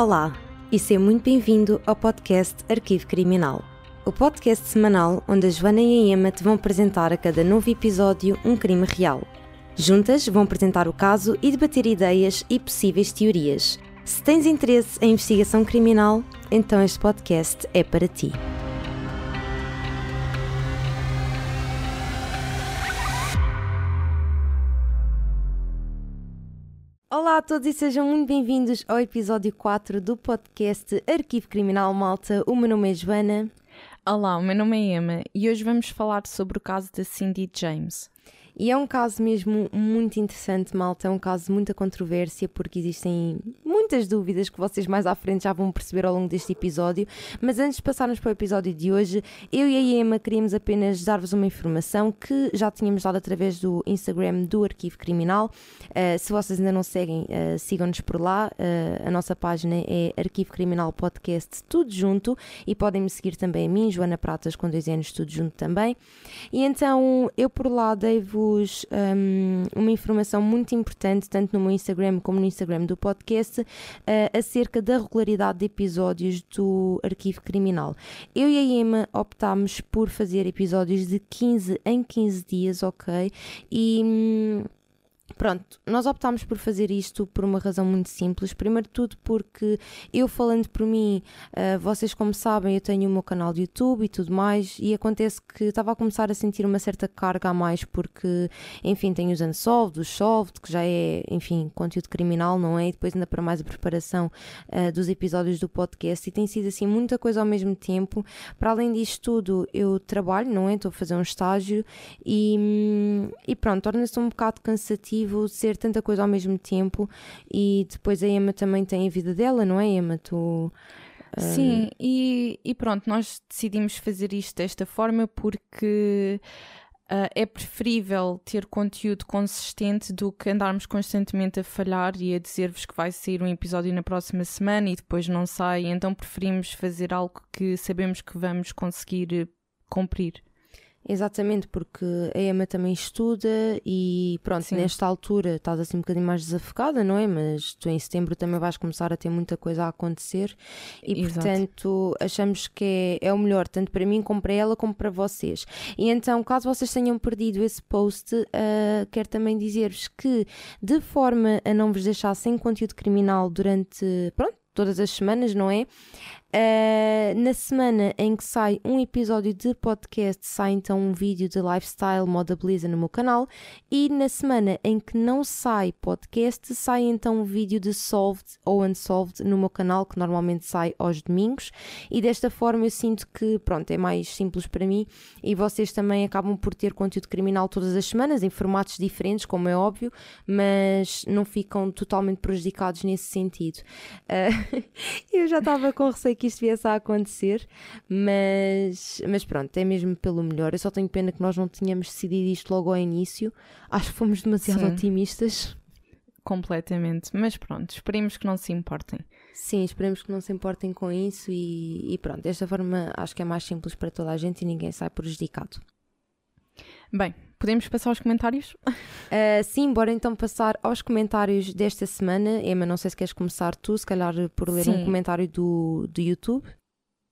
Olá e seja muito bem-vindo ao podcast Arquivo Criminal. O podcast semanal onde a Joana e a Emma te vão apresentar a cada novo episódio um crime real. Juntas vão apresentar o caso e debater ideias e possíveis teorias. Se tens interesse em investigação criminal, então este podcast é para ti. Olá a todos e sejam muito bem-vindos ao episódio 4 do podcast Arquivo Criminal Malta. O meu nome é Joana. Olá, o meu nome é Emma e hoje vamos falar sobre o caso da Cindy James. E é um caso mesmo muito interessante, malta. É um caso de muita controvérsia, porque existem muitas dúvidas que vocês mais à frente já vão perceber ao longo deste episódio. Mas antes de passarmos para o episódio de hoje, eu e a Emma queríamos apenas dar-vos uma informação que já tínhamos dado através do Instagram do Arquivo Criminal. Uh, se vocês ainda não seguem, uh, sigam-nos por lá. Uh, a nossa página é Arquivo Criminal Podcast, tudo junto. E podem me seguir também a mim, Joana Pratas, com dois anos, tudo junto também. E então eu por lá devo um, uma informação muito importante, tanto no meu Instagram como no Instagram do podcast, uh, acerca da regularidade de episódios do Arquivo Criminal. Eu e a Emma optámos por fazer episódios de 15 em 15 dias, ok? E. Hum, Pronto, nós optámos por fazer isto por uma razão muito simples. Primeiro de tudo, porque eu falando por mim, uh, vocês como sabem, eu tenho o meu canal de YouTube e tudo mais, e acontece que estava a começar a sentir uma certa carga a mais, porque, enfim, tenho os Unsolved, o Solved, que já é, enfim, conteúdo criminal, não é? E depois ainda para mais a preparação uh, dos episódios do podcast, e tem sido assim muita coisa ao mesmo tempo. Para além disto tudo, eu trabalho, não é? Estou a fazer um estágio e, hum, e pronto, torna-se um bocado cansativo ser tanta coisa ao mesmo tempo e depois a Emma também tem a vida dela, não é, Emma? Tu. Sim, e, e pronto, nós decidimos fazer isto desta forma porque uh, é preferível ter conteúdo consistente do que andarmos constantemente a falhar e a dizer-vos que vai sair um episódio na próxima semana e depois não sai, então preferimos fazer algo que sabemos que vamos conseguir cumprir. Exatamente, porque a Emma também estuda e pronto, Sim. nesta altura estás assim um bocadinho mais desafogada, não é? Mas tu em setembro também vais começar a ter muita coisa a acontecer e Exato. portanto achamos que é, é o melhor, tanto para mim como para ela como para vocês. E então, caso vocês tenham perdido esse post, uh, quero também dizer-vos que de forma a não vos deixar sem conteúdo criminal durante, pronto, todas as semanas, não é? Uh, na semana em que sai um episódio de podcast, sai então um vídeo de lifestyle, moda beleza no meu canal. E na semana em que não sai podcast, sai então um vídeo de solved ou unsolved no meu canal, que normalmente sai aos domingos. E desta forma eu sinto que, pronto, é mais simples para mim. E vocês também acabam por ter conteúdo criminal todas as semanas, em formatos diferentes, como é óbvio, mas não ficam totalmente prejudicados nesse sentido. Uh, eu já estava com receio que isto viesse a acontecer, mas, mas pronto, é mesmo pelo melhor. Eu só tenho pena que nós não tínhamos decidido isto logo ao início. Acho que fomos demasiado Sim. otimistas. Completamente, mas pronto, esperemos que não se importem. Sim, esperemos que não se importem com isso e, e pronto, desta forma acho que é mais simples para toda a gente e ninguém sai prejudicado. Bem, podemos passar aos comentários? Uh, sim, bora então passar aos comentários desta semana. Emma, não sei se queres começar tu, se calhar por ler sim. um comentário do, do YouTube.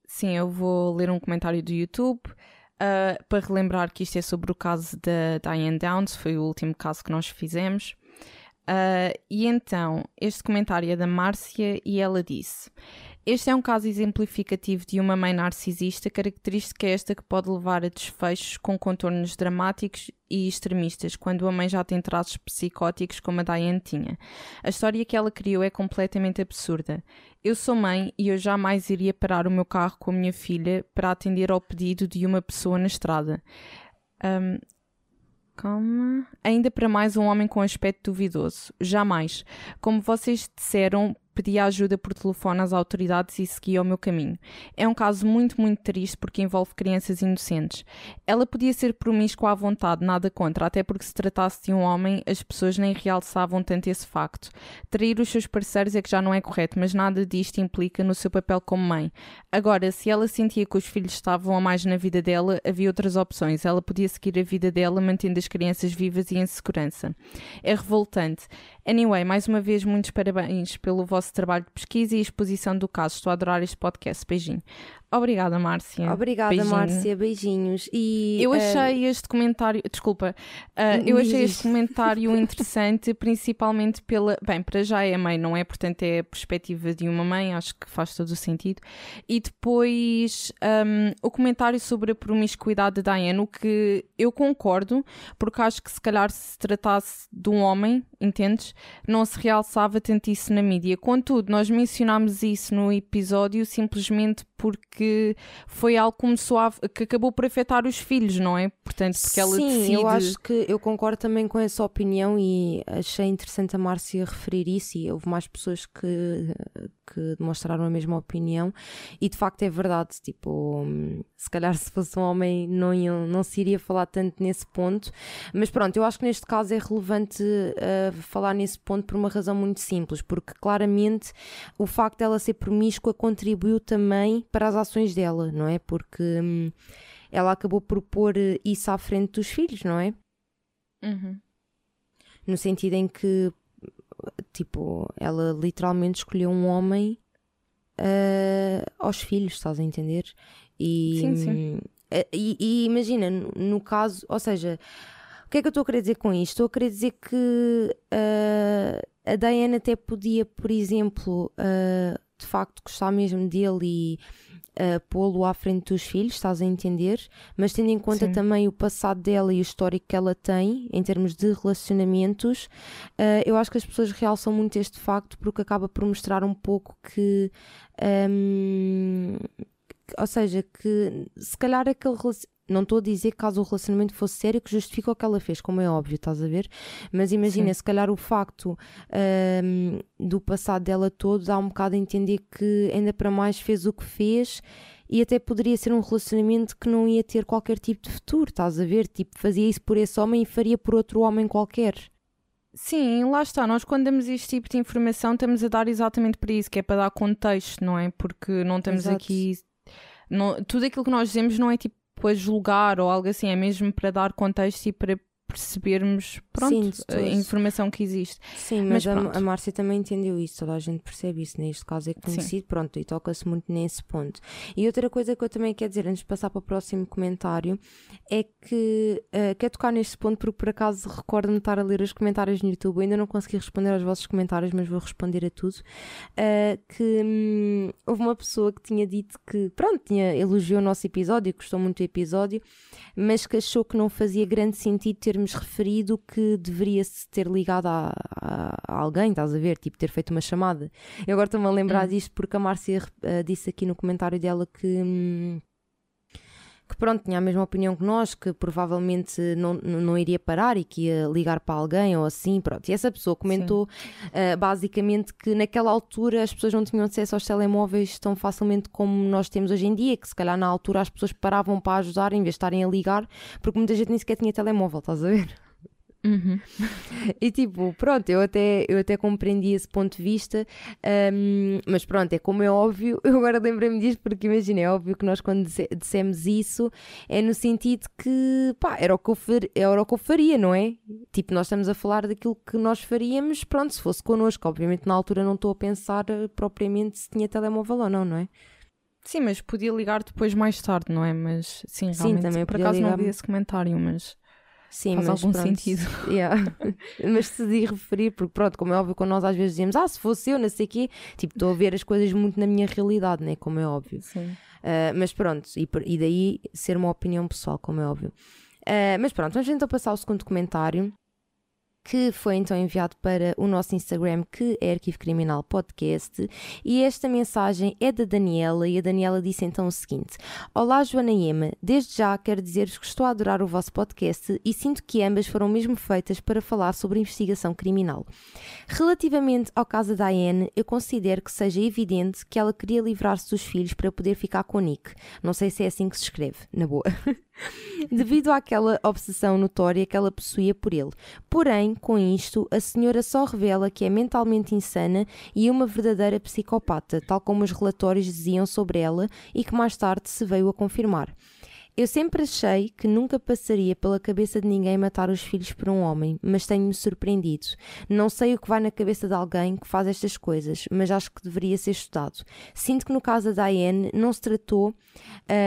Sim, eu vou ler um comentário do YouTube. Uh, para relembrar que isto é sobre o caso da Diane Downs, foi o último caso que nós fizemos. Uh, e então, este comentário é da Márcia e ela disse: este é um caso exemplificativo de uma mãe narcisista, característica esta que pode levar a desfechos com contornos dramáticos e extremistas, quando a mãe já tem traços psicóticos como a Diane tinha. A história que ela criou é completamente absurda. Eu sou mãe e eu jamais iria parar o meu carro com a minha filha para atender ao pedido de uma pessoa na estrada. Um, Calma. Ainda para mais um homem com aspecto duvidoso. Jamais. Como vocês disseram, pedi ajuda por telefone às autoridades e segui o meu caminho. É um caso muito, muito triste porque envolve crianças inocentes. Ela podia ser promíscua à vontade, nada contra, até porque se tratasse de um homem, as pessoas nem realçavam tanto esse facto. Trair os seus parceiros é que já não é correto, mas nada disto implica no seu papel como mãe. Agora, se ela sentia que os filhos estavam a mais na vida dela, havia outras opções. Ela podia seguir a vida dela mantendo as crianças vivas e em segurança. É revoltante. Anyway, mais uma vez, muitos parabéns pelo vosso vosso trabalho de pesquisa e exposição do caso. Estou a adorar este podcast. Beijinho. Obrigada, Márcia. Obrigada, Beijinho. Márcia. Beijinhos. E, Eu uh, achei este comentário, desculpa, uh, eu achei este comentário interessante, principalmente pela. Bem, para já é mãe, não é? Portanto, é a perspectiva de uma mãe, acho que faz todo o sentido. E depois um, o comentário sobre a promiscuidade da Diane, o que eu concordo, porque acho que se calhar se tratasse de um homem, entendes? Não se realçava tanto isso na mídia. Contudo, nós mencionámos isso no episódio simplesmente porque foi algo que começou a, que acabou por afetar os filhos, não é? Portanto, porque ela Sim, decide. eu acho que eu concordo também com essa opinião e achei interessante a Márcia referir isso e houve mais pessoas que, que demonstraram a mesma opinião e de facto é verdade, tipo, se calhar se fosse um homem não, não se iria falar tanto nesse ponto, mas pronto, eu acho que neste caso é relevante uh, falar nesse ponto por uma razão muito simples, porque claramente o facto dela ser promíscua contribuiu também para as ações dela, não é? Porque hum, ela acabou por pôr eh, isso à frente dos filhos, não é? Uhum. No sentido em que, tipo, ela literalmente escolheu um homem eh, aos filhos, estás a entender? E, Sim, sim. eh, E, e imagina, no caso, ou seja, o que é que eu estou a querer dizer com isto? Estou a querer dizer que eh, a Diana até podia, por exemplo, eh, de facto gostar mesmo dele e eh, pô-lo à frente dos filhos, estás a entender? Mas tendo em conta Sim. também o passado dela e o histórico que ela tem em termos de relacionamentos, eh, eu acho que as pessoas realçam muito este facto porque acaba por mostrar um pouco que. ehm, ou seja, que se calhar aquele relacionamento. Não estou a dizer que caso o relacionamento fosse sério que justifica o que ela fez, como é óbvio, estás a ver? Mas imagina, Sim. se calhar o facto ahm, do passado dela todo dá um bocado a entender que ainda para mais fez o que fez e até poderia ser um relacionamento que não ia ter qualquer tipo de futuro, estás a ver? Tipo, fazia isso por esse homem e faria por outro homem qualquer. Sim, lá está. Nós, quando damos este tipo de informação, estamos a dar exatamente para isso, que é para dar contexto, não é? Porque não estamos Exato. aqui. não- tudo aquilo que nós dizemos não é tipo a julgar ou algo assim, é mesmo para dar contexto e para percebermos pronto, Sim, a informação que existe. Sim, Mas mas, a, Márcia também entendeu isso, toda a gente percebe isso, neste caso é conhecido, pronto, e toca-se muito nesse ponto. E outra coisa que eu também quero dizer, antes de passar para o próximo comentário, é que eh, quero tocar neste ponto porque por acaso recordo-me de estar a ler os comentários no YouTube, eu ainda não consegui responder aos vossos comentários, mas vou responder a tudo, eh, que hum, houve uma pessoa que tinha dito que, pronto, tinha, elogiou o nosso episódio, gostou muito do episódio, mas que achou que não fazia grande sentido termos referido que deveria-se ter ligado a, a- a alguém, estás a ver? Tipo, ter feito uma chamada. Eu agora estou-me a lembrar Hum. disto porque a Márcia eh, disse aqui no comentário dela que. hum, que pronto, tinha a mesma opinião que nós, que provavelmente não, não iria parar e que ia ligar para alguém ou assim, pronto. E essa pessoa comentou eh, basicamente que naquela altura as pessoas não tinham acesso aos telemóveis tão facilmente como nós temos hoje em dia, que se calhar na altura as pessoas paravam para ajudar em vez de estarem a ligar, porque muita gente nem sequer tinha telemóvel, estás a ver? Uhum. E tipo, pronto, eu até, eu até compreendi esse ponto de vista, hum, mas pronto, é como é óbvio, eu agora lembrei-me disto porque imagina, é óbvio que nós quando disse- dissemos isso é no sentido que, pá, era o que, eu far- era o que eu faria, não é? Tipo, nós estamos a falar daquilo que nós faríamos, pronto, se fosse connosco, obviamente na altura não estou a pensar eh, propriamente se tinha telemóvel ou não, não é? Sim, mas podia ligar depois mais tarde, não é? Mas sim, Sim, realmente. também por acaso não vi esse comentário, mas Sim, faz mas algum pronto, sentido. Yeah. mas decidi referir, porque pronto, como é óbvio, quando nós às vezes dizemos, ah, se fosse eu, não sei o quê, tipo, estou a ver as coisas muito na minha realidade, né? Como é óbvio. Sim. Uh, mas pronto, e, e daí ser uma opinião pessoal, como é óbvio. Uh, mas pronto, vamos então passar ao segundo comentário, que foi então enviado para o nosso Instagram, que é Arquivo Criminal Podcast, e esta mensagem é da Daniela, e a Daniela disse então o seguinte: Olá, Joana e Emma, desde já quero dizer-vos que estou a adorar o vosso podcast e sinto que ambas foram mesmo feitas para falar sobre investigação criminal. Relativamente ao caso da Diane, eu considero que seja evidente que ela queria livrar-se dos filhos para poder ficar com o Nick. Não sei se é assim que se escreve, na boa. Devido àquela obsessão notória que ela possuía por ele. Porém, com isto, a senhora só revela que é mentalmente insana e uma verdadeira psicopata, tal como os relatórios diziam sobre ela e que mais tarde se veio a confirmar. Eu sempre achei que nunca passaria pela cabeça de ninguém matar os filhos por um homem, mas tenho-me surpreendido. Não sei o que vai na cabeça de alguém que faz estas coisas, mas acho que deveria ser estudado. Sinto que no caso da Diane não se tratou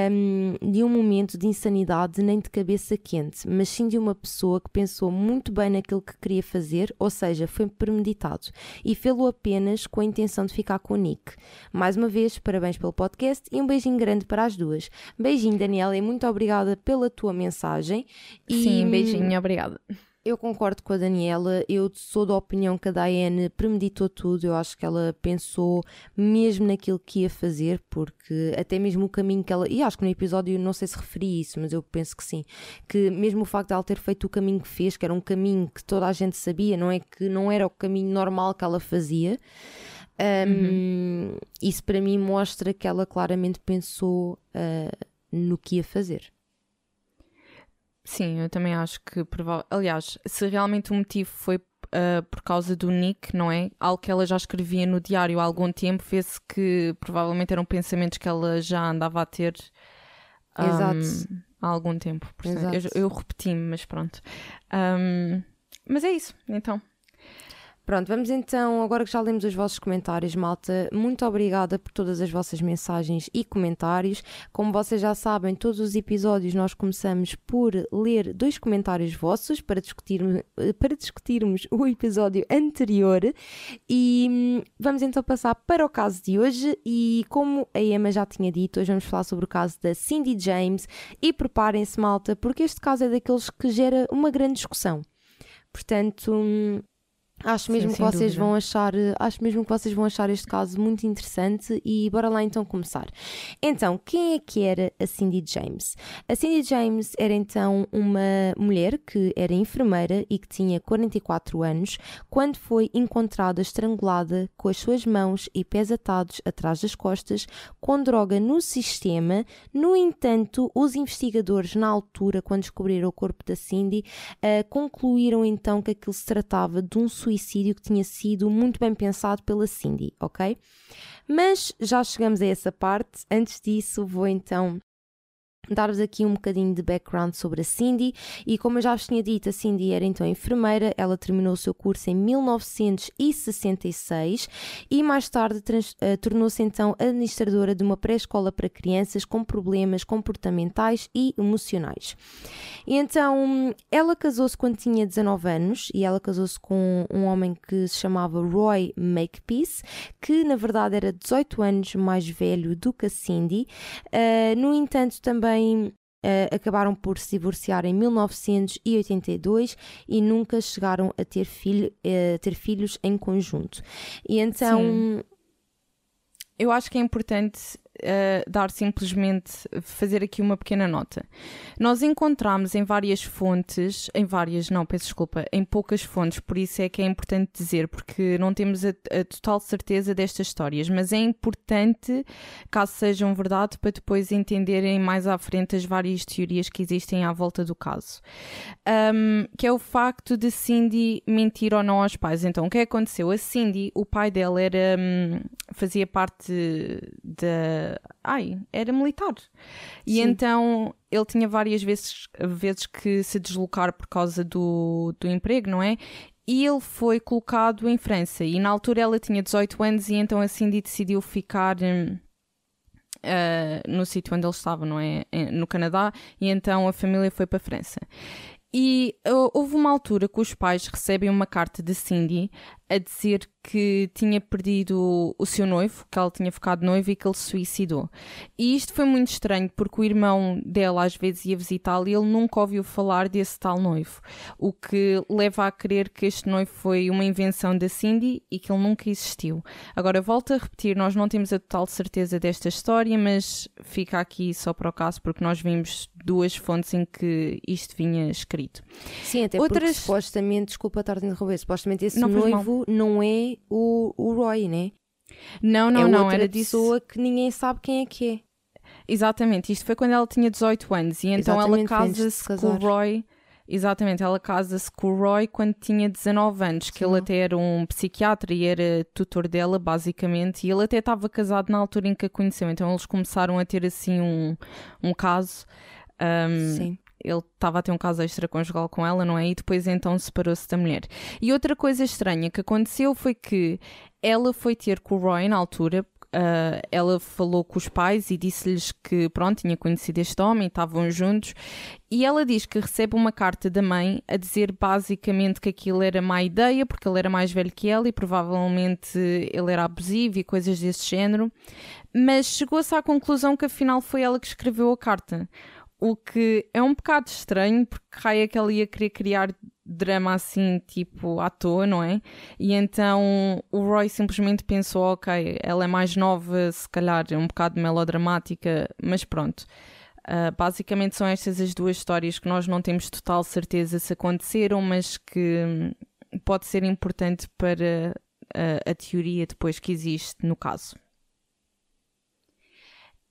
um, de um momento de insanidade nem de cabeça quente, mas sim de uma pessoa que pensou muito bem naquilo que queria fazer, ou seja, foi premeditado, e fê-lo apenas com a intenção de ficar com o Nick. Mais uma vez, parabéns pelo podcast e um beijinho grande para as duas. Beijinho, Daniela, e muito obrigada pela tua mensagem. E... Sim, beijinho, obrigada. Eu concordo com a Daniela, eu sou da opinião que a Diane premeditou tudo, eu acho que ela pensou mesmo naquilo que ia fazer, porque até mesmo o caminho que ela. E acho que no episódio não sei se referi isso, mas eu penso que sim. Que mesmo o facto de ela ter feito o caminho que fez, que era um caminho que toda a gente sabia, não é que não era o caminho normal que ela fazia. Um, uhum. Isso para mim mostra que ela claramente pensou uh, no que ia fazer. Sim, eu também acho que aliás, se realmente o motivo foi uh, por causa do Nick, não é? Algo que ela já escrevia no diário há algum tempo, vê-se que provavelmente eram pensamentos que ela já andava a ter um, há algum tempo. Portanto, eu, eu repeti-me, mas pronto. Um, mas é isso, então. Pronto, vamos então, agora que já lemos os vossos comentários, malta, muito obrigada por todas as vossas mensagens e comentários. Como vocês já sabem, todos os episódios nós começamos por ler dois comentários vossos para, discutir, para discutirmos o episódio anterior. E hum, vamos então passar para o caso de hoje. E como a Emma já tinha dito, hoje vamos falar sobre o caso da Cindy James. E preparem-se, malta, porque este caso é daqueles que gera uma grande discussão. Portanto, hum, Acho mesmo Sim, que vocês dúvida. vão achar, acho mesmo que vocês vão achar este caso muito interessante e bora lá então começar. Então, quem é que era a Cindy James? A Cindy James era então uma mulher que era enfermeira e que tinha 44 anos quando foi encontrada estrangulada com as suas mãos e pés atados atrás das costas com droga no sistema. No entanto, os investigadores na altura, quando descobriram o corpo da Cindy, uh, concluíram então que aquilo se tratava de um suicídio suicídio que tinha sido muito bem pensado pela Cindy, ok? Mas já chegamos a essa parte. Antes disso, vou então dar-vos aqui um bocadinho de background sobre a Cindy e como eu já vos tinha dito, a Cindy era então enfermeira, ela terminou o seu curso em 1966 e mais tarde uh, tornou-se então administradora de uma pré-escola para crianças com problemas comportamentais e emocionais. E então ela casou-se quando tinha 19 anos e ela casou-se com um homem que se chamava Roy Makepeace, que na verdade era 18 anos mais velho do que a Cindy. Uh, no entanto, também também Uh, acabaram por se divorciar em 1982 e nunca chegaram a ter, filho, uh, ter filhos em conjunto. E então. Sim. Eu acho que é importante uh, dar simplesmente, fazer aqui uma pequena nota. Nós encontramos em várias fontes, em várias, não, peço desculpa, em poucas fontes, por isso é que é importante dizer, porque não temos a, a total certeza destas histórias, mas é importante, caso sejam verdade, para depois entenderem mais à frente as várias teorias que existem à volta do caso. Um, que é o facto de Cindy mentir ou não aos pais. Então, o que aconteceu? A Cindy, o pai dela era, um, fazia parte da ai, era militar. E Sim. então ele tinha várias vezes, vezes que se deslocar por causa do, do emprego, não é? E ele foi colocado em França. E na altura ela tinha 18 anos e então a Cindy decidiu ficar. Uh, no sítio onde ele estava, não é? No Canadá, e então a família foi para a França. E uh, houve uma altura que os pais recebem uma carta de Cindy a dizer que tinha perdido o seu noivo, que ela tinha ficado noiva e que ele se suicidou. E isto foi muito estranho porque o irmão dela às vezes ia visitá-la e ele nunca ouviu falar desse tal noivo, o que leva a crer que este noivo foi uma invenção da Cindy e que ele nunca existiu. Agora, volto a repetir, nós não temos a total certeza desta história, mas fica aqui só para o caso porque nós vimos duas fontes em que isto vinha escrito. Sim, até Outras... porque supostamente, desculpa estar a interromper, supostamente esse não noivo não é o, o Roy, né? Não, não, é não. Outra era pessoa disso... que ninguém sabe quem é que é. Exatamente, isto foi quando ela tinha 18 anos e então Exatamente, ela casa-se com o Roy. Exatamente, ela casa-se com o Roy quando tinha 19 anos, Sim. que ele até era um psiquiatra e era tutor dela, basicamente, e ele até estava casado na altura em que a conheceu, então eles começaram a ter assim um, um caso Um, Sim. Ele estava a ter um caso extraconjugal com ela, não é? E depois então separou-se da mulher. E outra coisa estranha que aconteceu foi que ela foi ter com o Roy na altura. Uh, ela falou com os pais e disse-lhes que pronto, tinha conhecido este homem, estavam juntos, e ela diz que recebe uma carta da mãe a dizer basicamente que aquilo era má ideia, porque ele era mais velho que ela e provavelmente ele era abusivo e coisas desse género, mas chegou-se à conclusão que afinal foi ela que escreveu a carta. O que é um bocado estranho, porque raia que ela ia querer criar drama assim, tipo, à toa, não é? E então o Roy simplesmente pensou: ok, ela é mais nova, se calhar é um bocado melodramática, mas pronto. Uh, basicamente são estas as duas histórias que nós não temos total certeza se aconteceram, mas que pode ser importante para a, a teoria depois que existe no caso.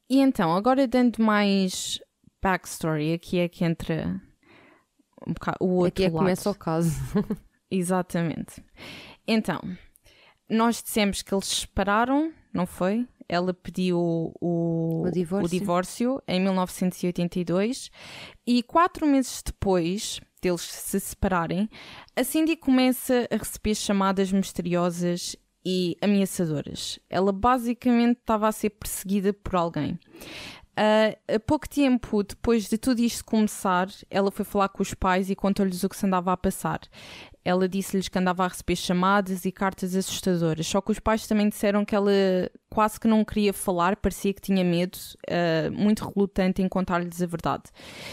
E então, agora dando mais backstory, aqui é que entra um bocado, o outro Aqui é que lado. começa o caso. Exatamente. Então, nós dissemos que eles se separaram, não foi? Ela pediu o, O divórcio. divórcio em 1982 e quatro meses depois deles se separarem, a Cindy começa a receber chamadas misteriosas e ameaçadoras. Ela basicamente estava a ser perseguida por alguém. Uh, a pouco tempo depois de tudo isto começar, ela foi falar com os pais e contou-lhes o que se andava a passar. Ela disse-lhes que andava a receber chamadas e cartas assustadoras, só que os pais também disseram que ela quase que não queria falar, parecia que tinha medo, uh, muito relutante em contar-lhes a verdade.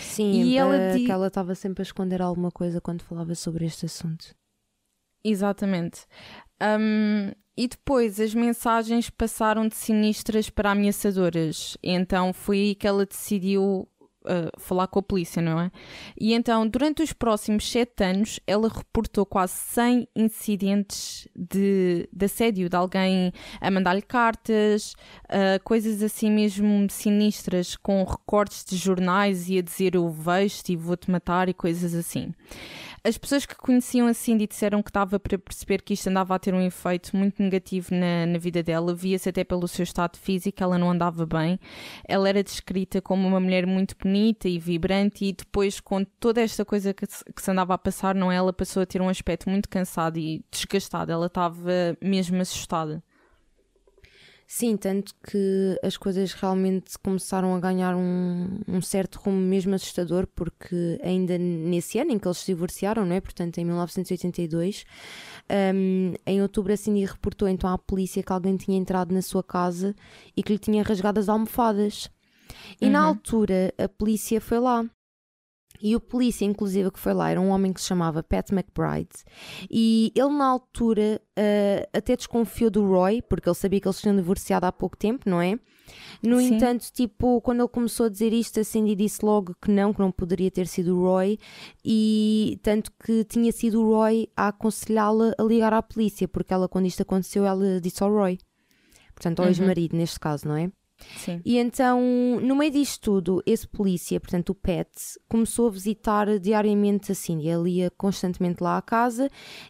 Sim, E ela que ela estava sempre a esconder alguma coisa quando falava sobre este assunto. Exatamente. Um, e depois as mensagens passaram de sinistras para ameaçadoras. Então foi aí que ela decidiu uh, falar com a polícia, não é? E então, durante os próximos sete anos, ela reportou quase 100 incidentes de, de assédio, de alguém a mandar-lhe cartas, uh, coisas assim mesmo sinistras, com recortes de jornais e a dizer eu vejo-te e vou-te matar e coisas assim. As pessoas que conheciam a Cindy disseram que dava para perceber que isto andava a ter um efeito muito negativo na, na vida dela. Via-se até pelo seu estado físico, ela não andava bem. Ela era descrita como uma mulher muito bonita e vibrante, e depois, com toda esta coisa que se, que se andava a passar, não é? Ela passou a ter um aspecto muito cansado e desgastado. Ela estava mesmo assustada. Sim, tanto que as coisas realmente começaram a ganhar um, um certo rumo mesmo assustador, porque ainda nesse ano em que eles se divorciaram, não é? portanto em 1982, um, em outubro a Cindy reportou então à polícia que alguém tinha entrado na sua casa e que lhe tinha rasgado as almofadas. E na Uhum. altura a polícia foi lá. E o polícia, inclusive, que foi lá era um homem que se chamava Pat McBride. E ele, na altura, eh, até desconfiou do Roy, porque ele sabia que eles tinham divorciado há pouco tempo, não é? No Sim. entanto, tipo, quando ele começou a dizer isto, a Cindy disse logo que não, que não poderia ter sido o Roy, e tanto que tinha sido o Roy a aconselhá-la a ligar à polícia, porque ela, quando isto aconteceu, ela disse ao Roy. Portanto, ao Uhum. ex-marido, neste caso, não é? Sim. E então, no meio disto tudo, esse polícia, portanto o Pat, começou a visitar diariamente a Cindy. Ele ia constantemente lá à casa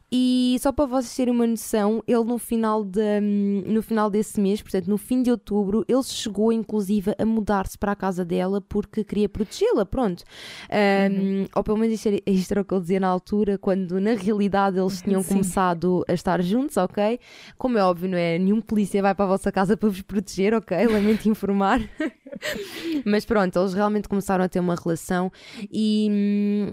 e só para vocês terem uma noção, ele no final, de, no final desse mês, portanto no fim de outubro, ele chegou inclusive a mudar-se para a casa dela porque queria protegê-la, pronto. Um, Ou pelo menos isto era, isto era o que ele dizia na altura, quando na realidade eles tinham Sim. começado a estar juntos, ok? Como é óbvio, não é? Nenhum polícia vai para a vossa casa para vos proteger, ok? Lamento informar. Mas pronto, eles realmente começaram a ter uma relação e.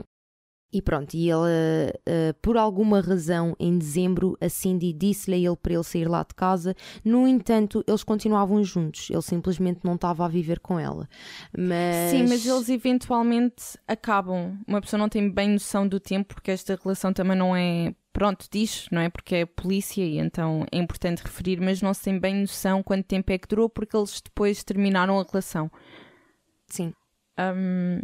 E pronto, e ele, eh, por alguma razão, em dezembro, a Cindy disse-lhe a ele para ele sair lá de casa. No entanto, eles continuavam juntos. Ele simplesmente não estava a viver com ela. Mas... Sim, mas eles eventualmente acabam. Uma pessoa não tem bem noção do tempo, porque esta relação também não é. Pronto, diz, não é? Porque é polícia e então é importante referir, mas não se tem bem noção quanto tempo é que durou, porque eles depois terminaram a relação. Sim. Um,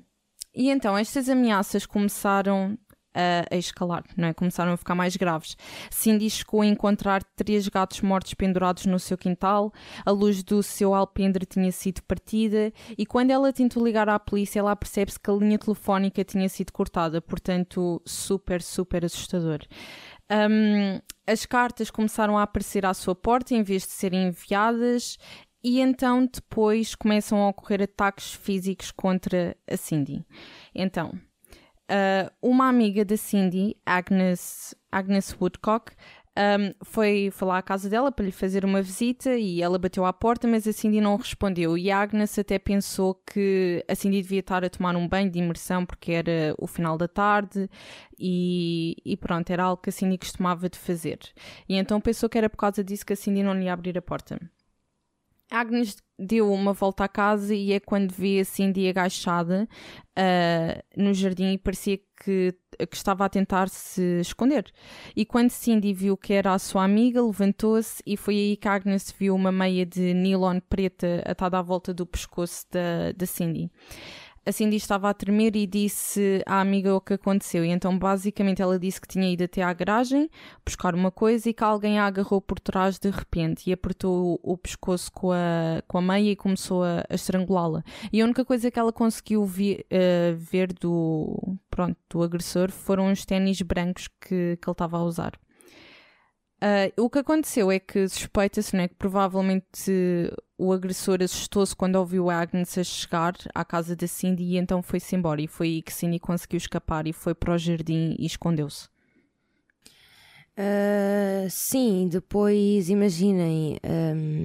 e então estas ameaças começaram a, a escalar, não é? Começaram a ficar mais graves. Cindy chegou a encontrar três gatos mortos pendurados no seu quintal, a luz do seu alpendre tinha sido partida e quando ela tentou ligar à polícia, ela percebe-se que a linha telefónica tinha sido cortada, portanto, super, super assustador. Um, as cartas começaram a aparecer à sua porta em vez de serem enviadas. E então depois começam a ocorrer ataques físicos contra a Cindy. Então, uh, uma amiga da Cindy, Agnes, Agnes Woodcock, um, foi falar à casa dela para lhe fazer uma visita e ela bateu à porta, mas a Cindy não respondeu. E a Agnes até pensou que a Cindy devia estar a tomar um banho de imersão porque era o final da tarde e, e pronto, era algo que a Cindy costumava de fazer. E então pensou que era por causa disso que a Cindy não lhe ia abrir a porta. Agnes deu uma volta à casa e é quando vê a Cindy agachada uh, no jardim e parecia que, que, estava a tentar se esconder. E quando Cindy viu que era a sua amiga, levantou-se e foi aí que Agnes viu uma meia de nylon preta atada à volta do pescoço da, da Cindy a Cindy estava a tremer e disse à amiga o que aconteceu. E então, basicamente, ela disse que tinha ido até à garagem buscar uma coisa e que alguém a agarrou por trás de repente e apertou o, pescoço com a, com a meia e começou a, a estrangulá-la. E a única coisa que ela conseguiu vi, uh, ver do, pronto, do agressor foram os ténis brancos que, que ele estava a usar. Uh, o que aconteceu é que suspeita-se né, que provavelmente o agressor assustou-se quando ouviu a Agnes a chegar à casa da Cindy e então foi-se embora. E foi aí que Cindy conseguiu escapar e foi para o jardim e escondeu-se. Uh, sim, depois imaginem, um,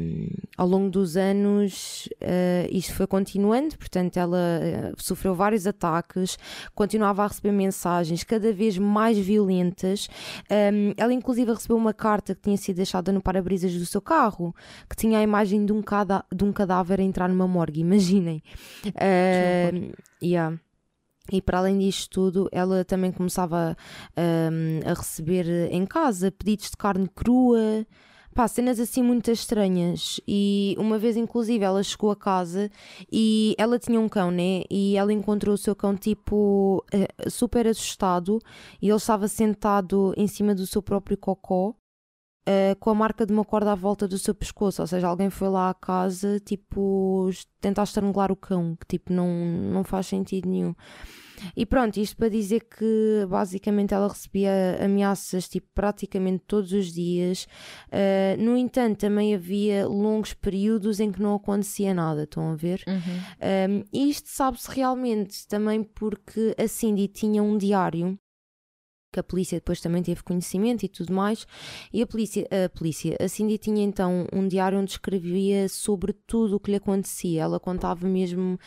ao longo dos anos uh, isto foi continuando, portanto ela uh, sofreu vários ataques, continuava a receber mensagens cada vez mais violentas. Um, ela inclusive recebeu uma carta que tinha sido deixada no para-brisas do seu carro, que tinha a imagem de um, de um cadáver a entrar numa morgue, imaginem. Uh, yeah. E para além disto tudo, ela também começava um, a receber em casa pedidos de carne crua, pá, cenas assim muito estranhas. E uma vez, inclusive, ela chegou a casa e ela tinha um cão, né? E ela encontrou o seu cão, tipo, eh, super assustado. E ele estava sentado em cima do seu próprio cocó. Uh, com a marca de uma corda à volta do seu pescoço, ou seja, alguém foi lá à casa, tipo, tentar estrangular o cão, que tipo, não, não faz sentido nenhum. E pronto, isto para dizer que basicamente ela recebia ameaças tipo praticamente todos os dias. Uh, no entanto, também havia longos períodos em que não acontecia nada, estão a ver? Uhum. Um, e isto sabe-se realmente também porque a Cindy tinha um diário que a polícia depois também teve conhecimento e tudo mais. E a polícia, a polícia, a Cindy tinha então um diário onde escrevia sobre tudo o que lhe acontecia. Ela contava mesmo,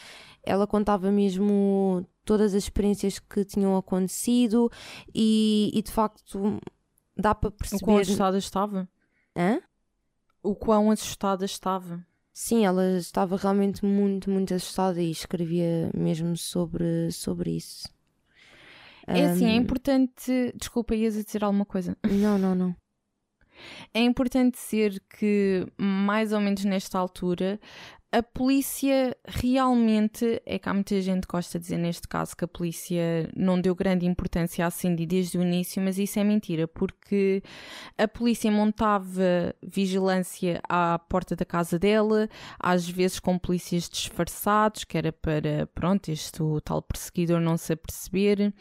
ela contava mesmo todas as experiências que tinham acontecido e, e de facto dá para perceber. O quão assustada estava? Hã? O quão assustada estava? Sim, ela estava realmente muito, muito assustada e escrevia mesmo sobre, sobre isso. É assim, é importante. Desculpa, ias a dizer alguma coisa? Não, não, não. É importante dizer que, mais ou menos nesta altura, a polícia realmente. É que há muita gente que gosta de dizer neste caso que a polícia não deu grande importância à Cindy desde o início, mas isso é mentira, porque a polícia montava vigilância à porta da casa dela, às vezes com polícias disfarçados, que era para, pronto, este tal perseguidor não se aperceber.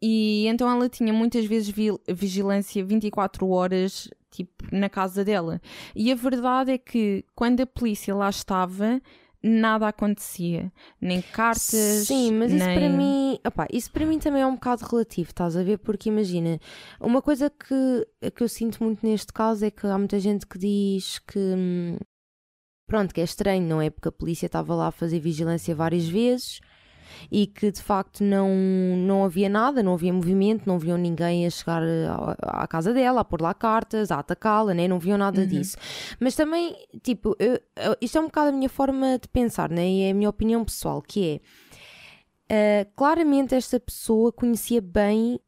E então ela tinha muitas vezes vigilância 24 horas, tipo, na casa dela. E a verdade é que quando a polícia lá estava, nada acontecia. Nem cartas. Sim, mas nem... isso para mim. Opa, isso para mim também é um bocado relativo, estás a ver? Porque imagina, uma coisa que, que eu sinto muito neste caso é que há muita gente que diz que. Hum, pronto, que é estranho, não é? Porque a polícia estava lá a fazer vigilância várias vezes e que de facto não, não havia nada, não havia movimento, não viam ninguém a chegar eh, à, à casa dela, a pôr lá cartas, a atacá-la, né? não viam nada uhum. disso. Mas também, tipo, eu, isto é um bocado a minha forma de pensar, né? e é a minha opinião pessoal, que é. Uh, claramente esta pessoa conhecia bem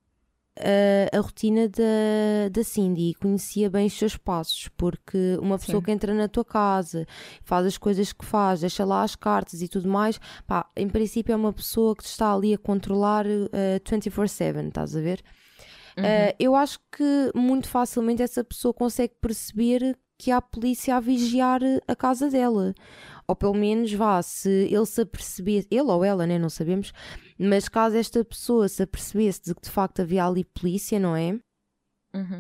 a, a rotina da, da Cindy e conhecia bem os seus passos, porque uma pessoa Sim. que entra na tua casa, faz as coisas que faz, deixa lá as cartas e tudo mais, pá, em princípio é uma pessoa que está ali a controlar uh, 24-7, estás a ver? Uhum. Uh, eu acho que muito facilmente essa pessoa consegue perceber que há polícia a vigiar a casa dela. Ou pelo menos vá, se ele se apercebesse, ele ou ela, né, não sabemos, mas caso esta pessoa se apercebesse de que de facto havia ali polícia, não é? Uhum.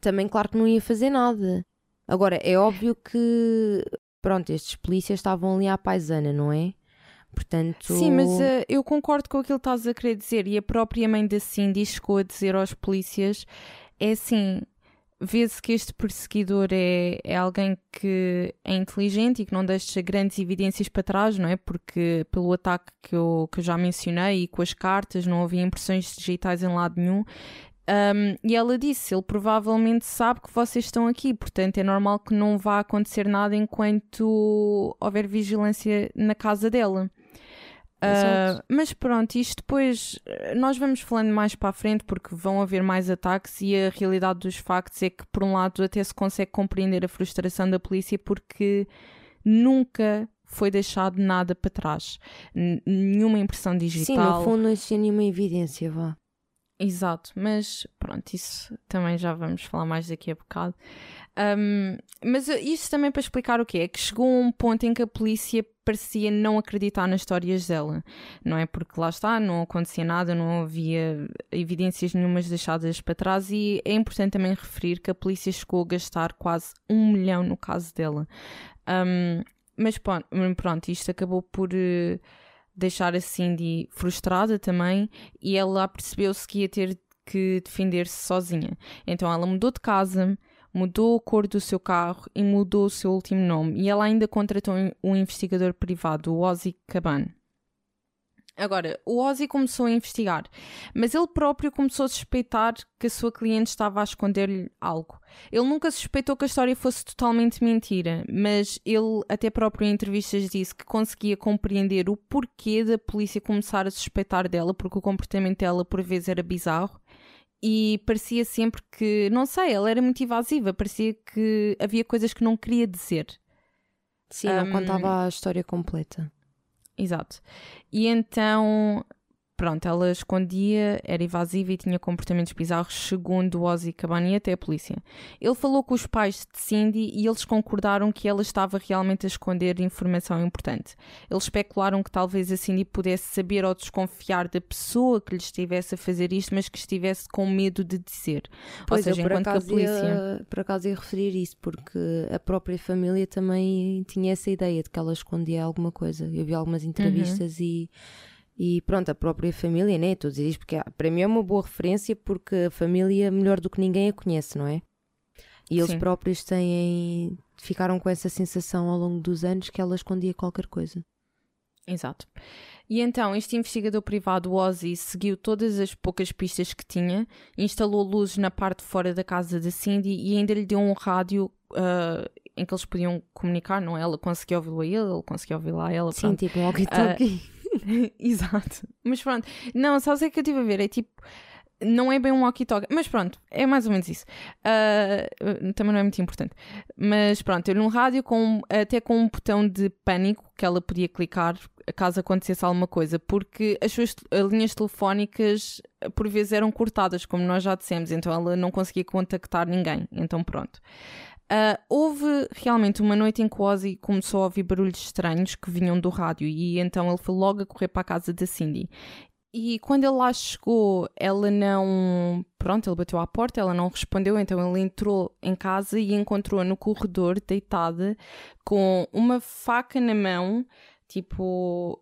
Também, claro que não ia fazer nada. Agora, é óbvio que pronto, estes polícias estavam ali à paisana, não é? Portanto... Sim, mas uh, eu concordo com aquilo que estás a querer dizer e a própria mãe da Cindy chegou a dizer aos polícias é assim, vê-se que este perseguidor é, é alguém que é inteligente e que não deixa grandes evidências para trás, não é? Porque pelo ataque que eu, que eu já mencionei e com as cartas não havia impressões digitais em lado nenhum. Um, e ela disse: ele provavelmente sabe que vocês estão aqui, portanto é normal que não vá acontecer nada enquanto houver vigilância na casa dela. Uh, mas pronto, isto depois eh, nós vamos falando mais para a frente porque vão haver mais ataques e a realidade dos factos é que, por um lado, até se consegue compreender a frustração da polícia porque nunca foi deixado nada para trás. Nenhuma impressão digital. Sim, no fundo não existia nenhuma evidência, vá. Exato, mas pronto, isso também já vamos falar mais daqui a bocado. Um, mas isto também para explicar o que é que chegou um ponto em que a polícia parecia não acreditar nas histórias dela, não é? Porque lá está, não acontecia nada, não havia evidências nenhumas deixadas para trás e é importante também referir que a polícia chegou a gastar quase um milhão no caso dela. Um, mas pronto, isto acabou por uh, deixar a Cindy frustrada também e ela percebeu-se que ia ter que defender-se sozinha. Então ela mudou de casa, mudou a cor do seu carro e mudou o seu último nome. E ela ainda contratou um investigador privado, o Ozzy Caban. Agora, o Ozzy começou a investigar, mas ele próprio começou a suspeitar que a sua cliente estava a esconder-lhe algo. Ele nunca suspeitou que a história fosse totalmente mentira, mas ele até próprio em entrevistas disse que conseguia compreender o porquê da polícia começar a suspeitar dela, porque o comportamento dela por vezes era bizarro e parecia sempre que, não sei, ela era muito evasiva, parecia que havia coisas que não queria dizer. Sim, não um, contava a história completa. Exato. E então pronto, ela escondia, era evasiva e tinha comportamentos bizarros, segundo Ozzy Cabani até a polícia. Ele falou com os pais de Cindy e eles concordaram que ela estava realmente a esconder informação importante. Eles especularam que talvez a Cindy pudesse saber ou desconfiar da pessoa que lhe estivesse a fazer isto, mas que estivesse com medo de dizer. Pois ou seja, enquanto que a polícia. Ia, por acaso ia referir isso, porque a própria família também tinha essa ideia de que ela escondia alguma coisa. Eu vi algumas entrevistas uhum. e e pronto, a própria família, né? Estou a dizer isto porque para mim é uma boa referência porque a família, melhor do que ninguém, a conhece, não é? E eles Sim. próprios têm. ficaram com essa sensação ao longo dos anos que ela escondia qualquer coisa. Exato. E então, este investigador privado, Ozzy, seguiu todas as poucas pistas que tinha, instalou luzes na parte de fora da casa da Cindy e ainda lhe deu um rádio uh, em que eles podiam comunicar, não é? Ela conseguia ouvi-lo a ele, ele conseguia ouvi-lo a ela. Sim, pronto. tipo um walkie-talkie. Uh, Exato. Mas pronto. Não, só sei que eu estive a ver. É tipo. Não é bem um walkie-talkie, mas pronto, é mais ou menos isso. Uh, também não é muito importante. Mas pronto, eu num rádio com, até com um botão de pânico que ela podia clicar caso acontecesse alguma coisa, porque as suas linhas telefónicas por vezes eram cortadas, como nós já dissemos, então ela não conseguia contactar ninguém. Então pronto. Uh, houve realmente uma noite em que o Ozzy começou a ouvir barulhos estranhos que vinham do rádio e então ele foi logo a correr para a casa da Cindy. E quando ele lá chegou, ela não. Pronto, ele bateu à porta, ela não respondeu, então ele entrou em casa e encontrou-a no corredor, deitada, com uma faca na mão, tipo.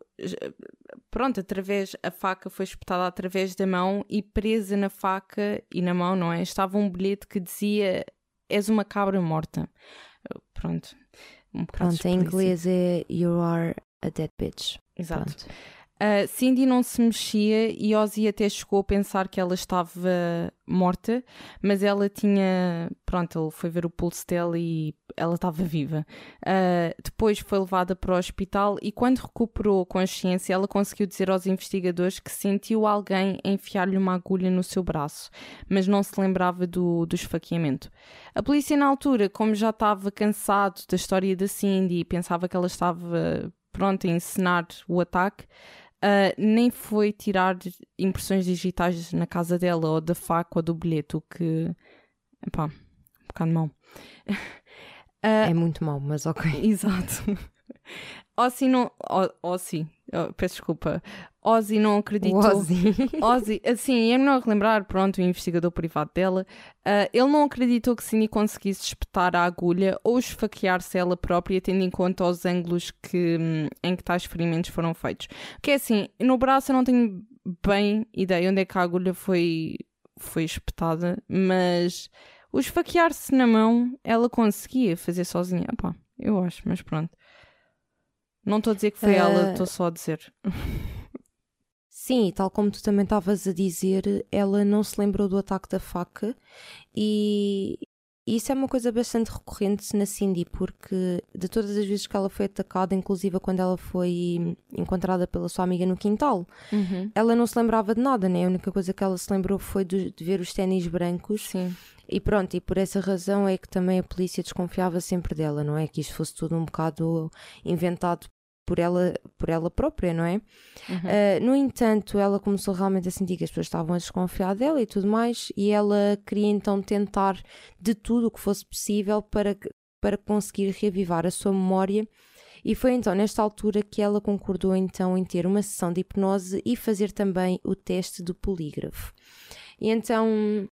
Pronto, através. A faca foi espetada através da mão e presa na faca e na mão, não é? Estava um bilhete que dizia és uma cabra morta. Pronto. Um Pronto, em inglês é You are a dead bitch. Exato. Pronto. Uh, Cindy não se mexia e Ozzy até chegou a pensar que ela estava morta, mas ela tinha. Pronto, ele foi ver o pulso dela e ela estava viva. Uh, depois foi levada para o hospital e, quando recuperou consciência, ela conseguiu dizer aos investigadores que sentiu alguém enfiar-lhe uma agulha no seu braço, mas não se lembrava do, do esfaqueamento. A polícia, na altura, como já estava cansado da história da Cindy e pensava que ela estava pronta a encenar o ataque uh, nem foi tirar impressões digitais na casa dela, ou da faca ou do bilhete, o que. Epá, um bocado mau. Uh, é muito mau, mas ok. Exato. Ou se não. Ou, ou sim, oh, peço desculpa. Ozzy não acreditou. Ozzy. Ozzy, assim, é melhor relembrar, pronto, o investigador privado dela, uh, ele não acreditou que Cindy conseguisse espetar a agulha ou esfaquear-se ela própria, tendo em conta os ângulos que, hum, em que tais ferimentos foram feitos. Que é assim, no braço eu não tenho bem ideia onde é que a agulha foi, foi espetada, mas o esfaquear-se na mão ela conseguia fazer sozinha. Epá, eu acho, mas pronto. Não estou a dizer que foi uh... ela, estou só a dizer. Sim, e tal como tu também estavas a dizer, ela não se lembrou do ataque da faca e isso é uma coisa bastante recorrente na Cindy, porque de todas as vezes que ela foi atacada, inclusive quando ela foi encontrada pela sua amiga no quintal, uhum. ela não se lembrava de nada, né? A única coisa que ela se lembrou foi de, de ver os ténis brancos. Sim. E pronto, e por essa razão é que também a polícia desconfiava sempre dela, não é? Que isto fosse tudo um bocado inventado por ela, por ela própria, não é? Uhum. Uh, no entanto, ela começou realmente a sentir que as pessoas estavam a desconfiar dela e tudo mais, e ela queria então tentar de tudo o que fosse possível para, para conseguir reavivar a sua memória. E foi então nesta altura que ela concordou então em ter uma sessão de hipnose e fazer também o teste do polígrafo. E então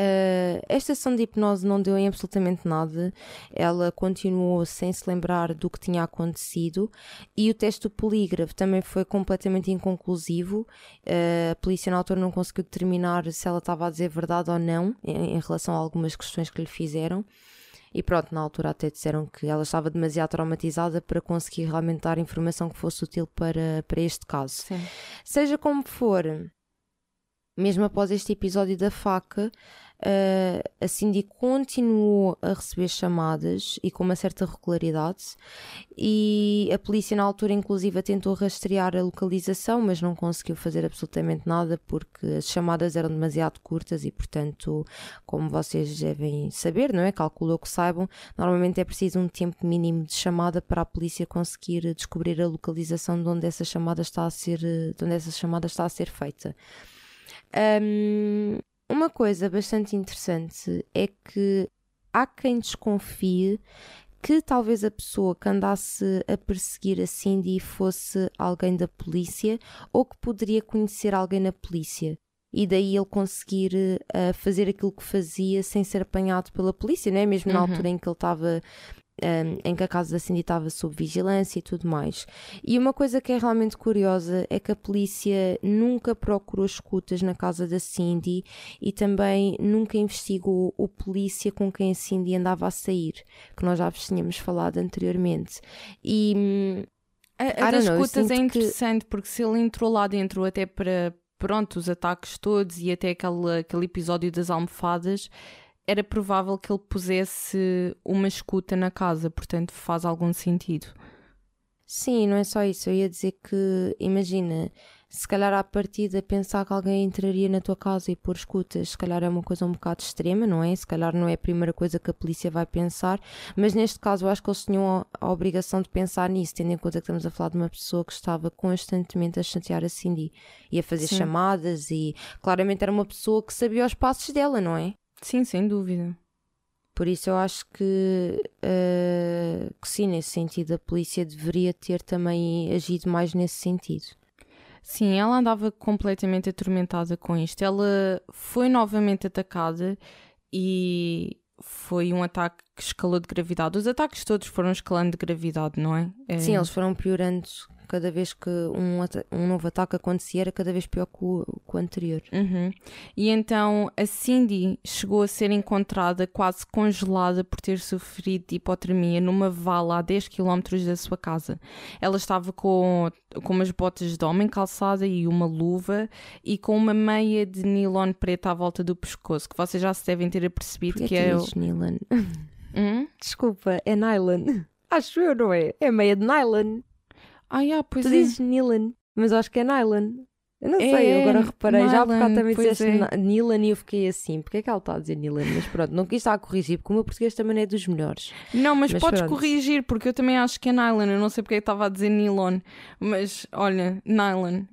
Uh, esta sessão de hipnose não deu em absolutamente nada. Ela continuou sem se lembrar do que tinha acontecido e o teste do polígrafo também foi completamente inconclusivo. Uh, a polícia na altura não conseguiu determinar se ela estava a dizer verdade ou não em, em relação a algumas questões que lhe fizeram. E pronto, na altura até disseram que ela estava demasiado traumatizada para conseguir realmente dar informação que fosse útil para, para este caso. Sim. Seja como for, mesmo após este episódio da faca, Uh, a Cindy continuou a receber chamadas e com uma certa regularidade e a polícia na altura inclusive tentou rastrear a localização mas não conseguiu fazer absolutamente nada porque as chamadas eram demasiado curtas e portanto como vocês devem saber, não é? Calculou que saibam, normalmente é preciso um tempo mínimo de chamada para a polícia conseguir descobrir a localização de onde essa chamada está a ser, de onde essa chamada está a ser feita. Um, uma coisa bastante interessante é que há quem desconfie que talvez a pessoa que andasse a perseguir a Cindy fosse alguém da polícia ou que poderia conhecer alguém na polícia. E daí ele conseguir uh, fazer aquilo que fazia sem ser apanhado pela polícia, né? mesmo na uhum. altura em que ele estava um, em que a casa da Cindy estava sob vigilância e tudo mais. E uma coisa que é realmente curiosa é que a polícia nunca procurou escutas na casa da Cindy e também nunca investigou o polícia com quem a Cindy andava a sair, que nós já vos tínhamos falado anteriormente. E. Hum, a, a das escutas é interessante que... porque se ele entrou lá dentro até para pronto, os ataques todos e até aquele, aquele episódio das almofadas, era provável que ele pusesse uma escuta na casa, portanto faz algum sentido. Sim, não é só isso. Eu ia dizer que, imagina, se calhar à partida pensar que alguém entraria na tua casa e pôr escutas, se calhar é uma coisa um bocado extrema, não é? Se calhar não é a primeira coisa que a polícia vai pensar, mas neste caso eu acho que eles tinham a, obrigação de pensar nisso, tendo em conta que estamos a falar de uma pessoa que estava constantemente a chatear a Cindy e a fazer Sim. chamadas e claramente era uma pessoa que sabia os passos dela, não é? Sim, sem dúvida. Por isso eu acho que, uh, que sim, nesse sentido, a polícia deveria ter também agido mais nesse sentido. Sim, ela andava completamente atormentada com isto. Ela foi novamente atacada e foi um ataque que escalou de gravidade. Os ataques todos foram escalando de gravidade, não é? é... Sim, eles foram piorando cada vez que um, um novo ataque acontecia era cada vez pior que o, que o anterior. Uhum. E então a Cindy chegou a ser encontrada quase congelada por ter sofrido de hipotermia numa vala a 10 km da sua casa. Ela estava com, com umas botas de homem calçada e uma luva e com uma meia de nylon preta à volta do pescoço, que vocês já se devem ter apercebido Porquê que é. O... nylon? Hum? Desculpa, é nylon. Acho eu, não é? É meia de nylon. Ah, yeah, pois tu é. dizes nylon, mas acho que é nylon. Eu não é, sei, eu agora reparei, nylon, já porque também disseste é. nylon e eu fiquei assim, porque é que ela está a dizer nylon? Mas pronto, não quis estar a corrigir, porque o meu português também não é dos melhores. Não, mas, mas podes pronto. corrigir, porque eu também acho que é nylon, eu não sei porque é que estava a dizer nylon, mas olha, nylon.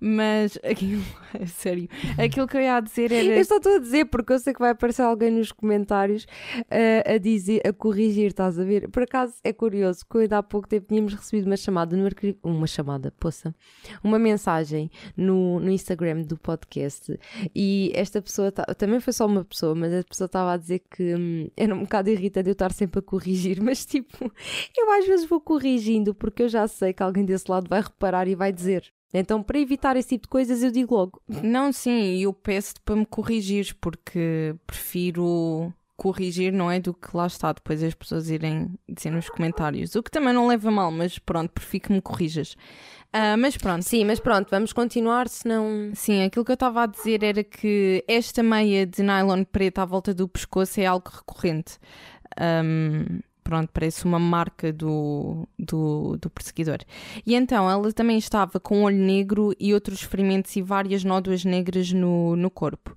Mas aquilo, sério, aquilo que eu ia dizer era. Eu estou a dizer porque eu sei que vai aparecer alguém nos comentários uh, a dizer, a corrigir, estás a ver? Por acaso é curioso que ainda há pouco tempo tínhamos recebido uma chamada no uma chamada, poça, uma mensagem no, no Instagram do podcast e esta pessoa também foi só uma pessoa, mas a pessoa estava a dizer que hum, era um bocado irritante eu estar sempre a corrigir, mas tipo, eu às vezes vou corrigindo porque eu já sei que alguém desse lado vai reparar e vai dizer. Então, para evitar esse tipo de coisas, eu digo logo. Não, sim, eu peço-te para me corrigir, porque prefiro corrigir, não é? Do que lá está depois as pessoas irem dizer nos comentários. O que também não leva mal, mas pronto, prefiro que me corrijas. Uh, mas pronto. Sim, mas pronto, vamos continuar, senão. Sim, aquilo que eu estava a dizer era que esta meia de nylon preta à volta do pescoço é algo recorrente. Um, pronto, parece uma marca do, do, do, perseguidor. E então ela também estava com olho negro e outros ferimentos e várias nódoas negras no, no corpo.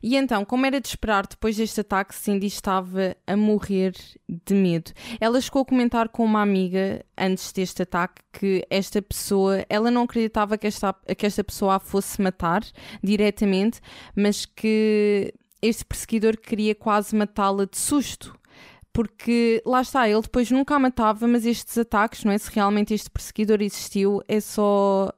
E então, como era de esperar, depois deste ataque, Cindy estava a morrer de medo. Ela chegou a comentar com uma amiga antes deste ataque que esta pessoa, ela não acreditava que esta, que esta pessoa a fosse matar diretamente, mas que este perseguidor queria quase matá-la de susto porque lá está, ele depois nunca a matava, mas estes ataques, não é? Se realmente este perseguidor existiu, é só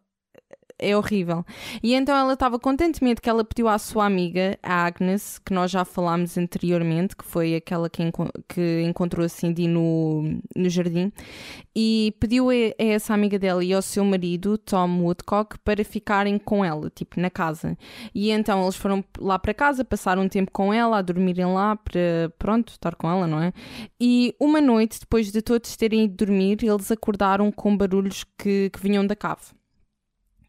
é horrível. E então ela estava contentemente que ela pediu à sua amiga, a Agnes, que nós já falámos anteriormente, que foi aquela que, enco que encontrou a Cindy no, no jardim, e pediu a, a, essa amiga dela e ao seu marido, Tom Woodcock, para ficarem com ela, tipo, na casa. E então eles foram lá para casa, passaram um tempo com ela, a dormirem lá, para, pronto, estar com ela, não é? E uma noite, depois de todos terem ido dormir, eles acordaram com barulhos que, que vinham da cave.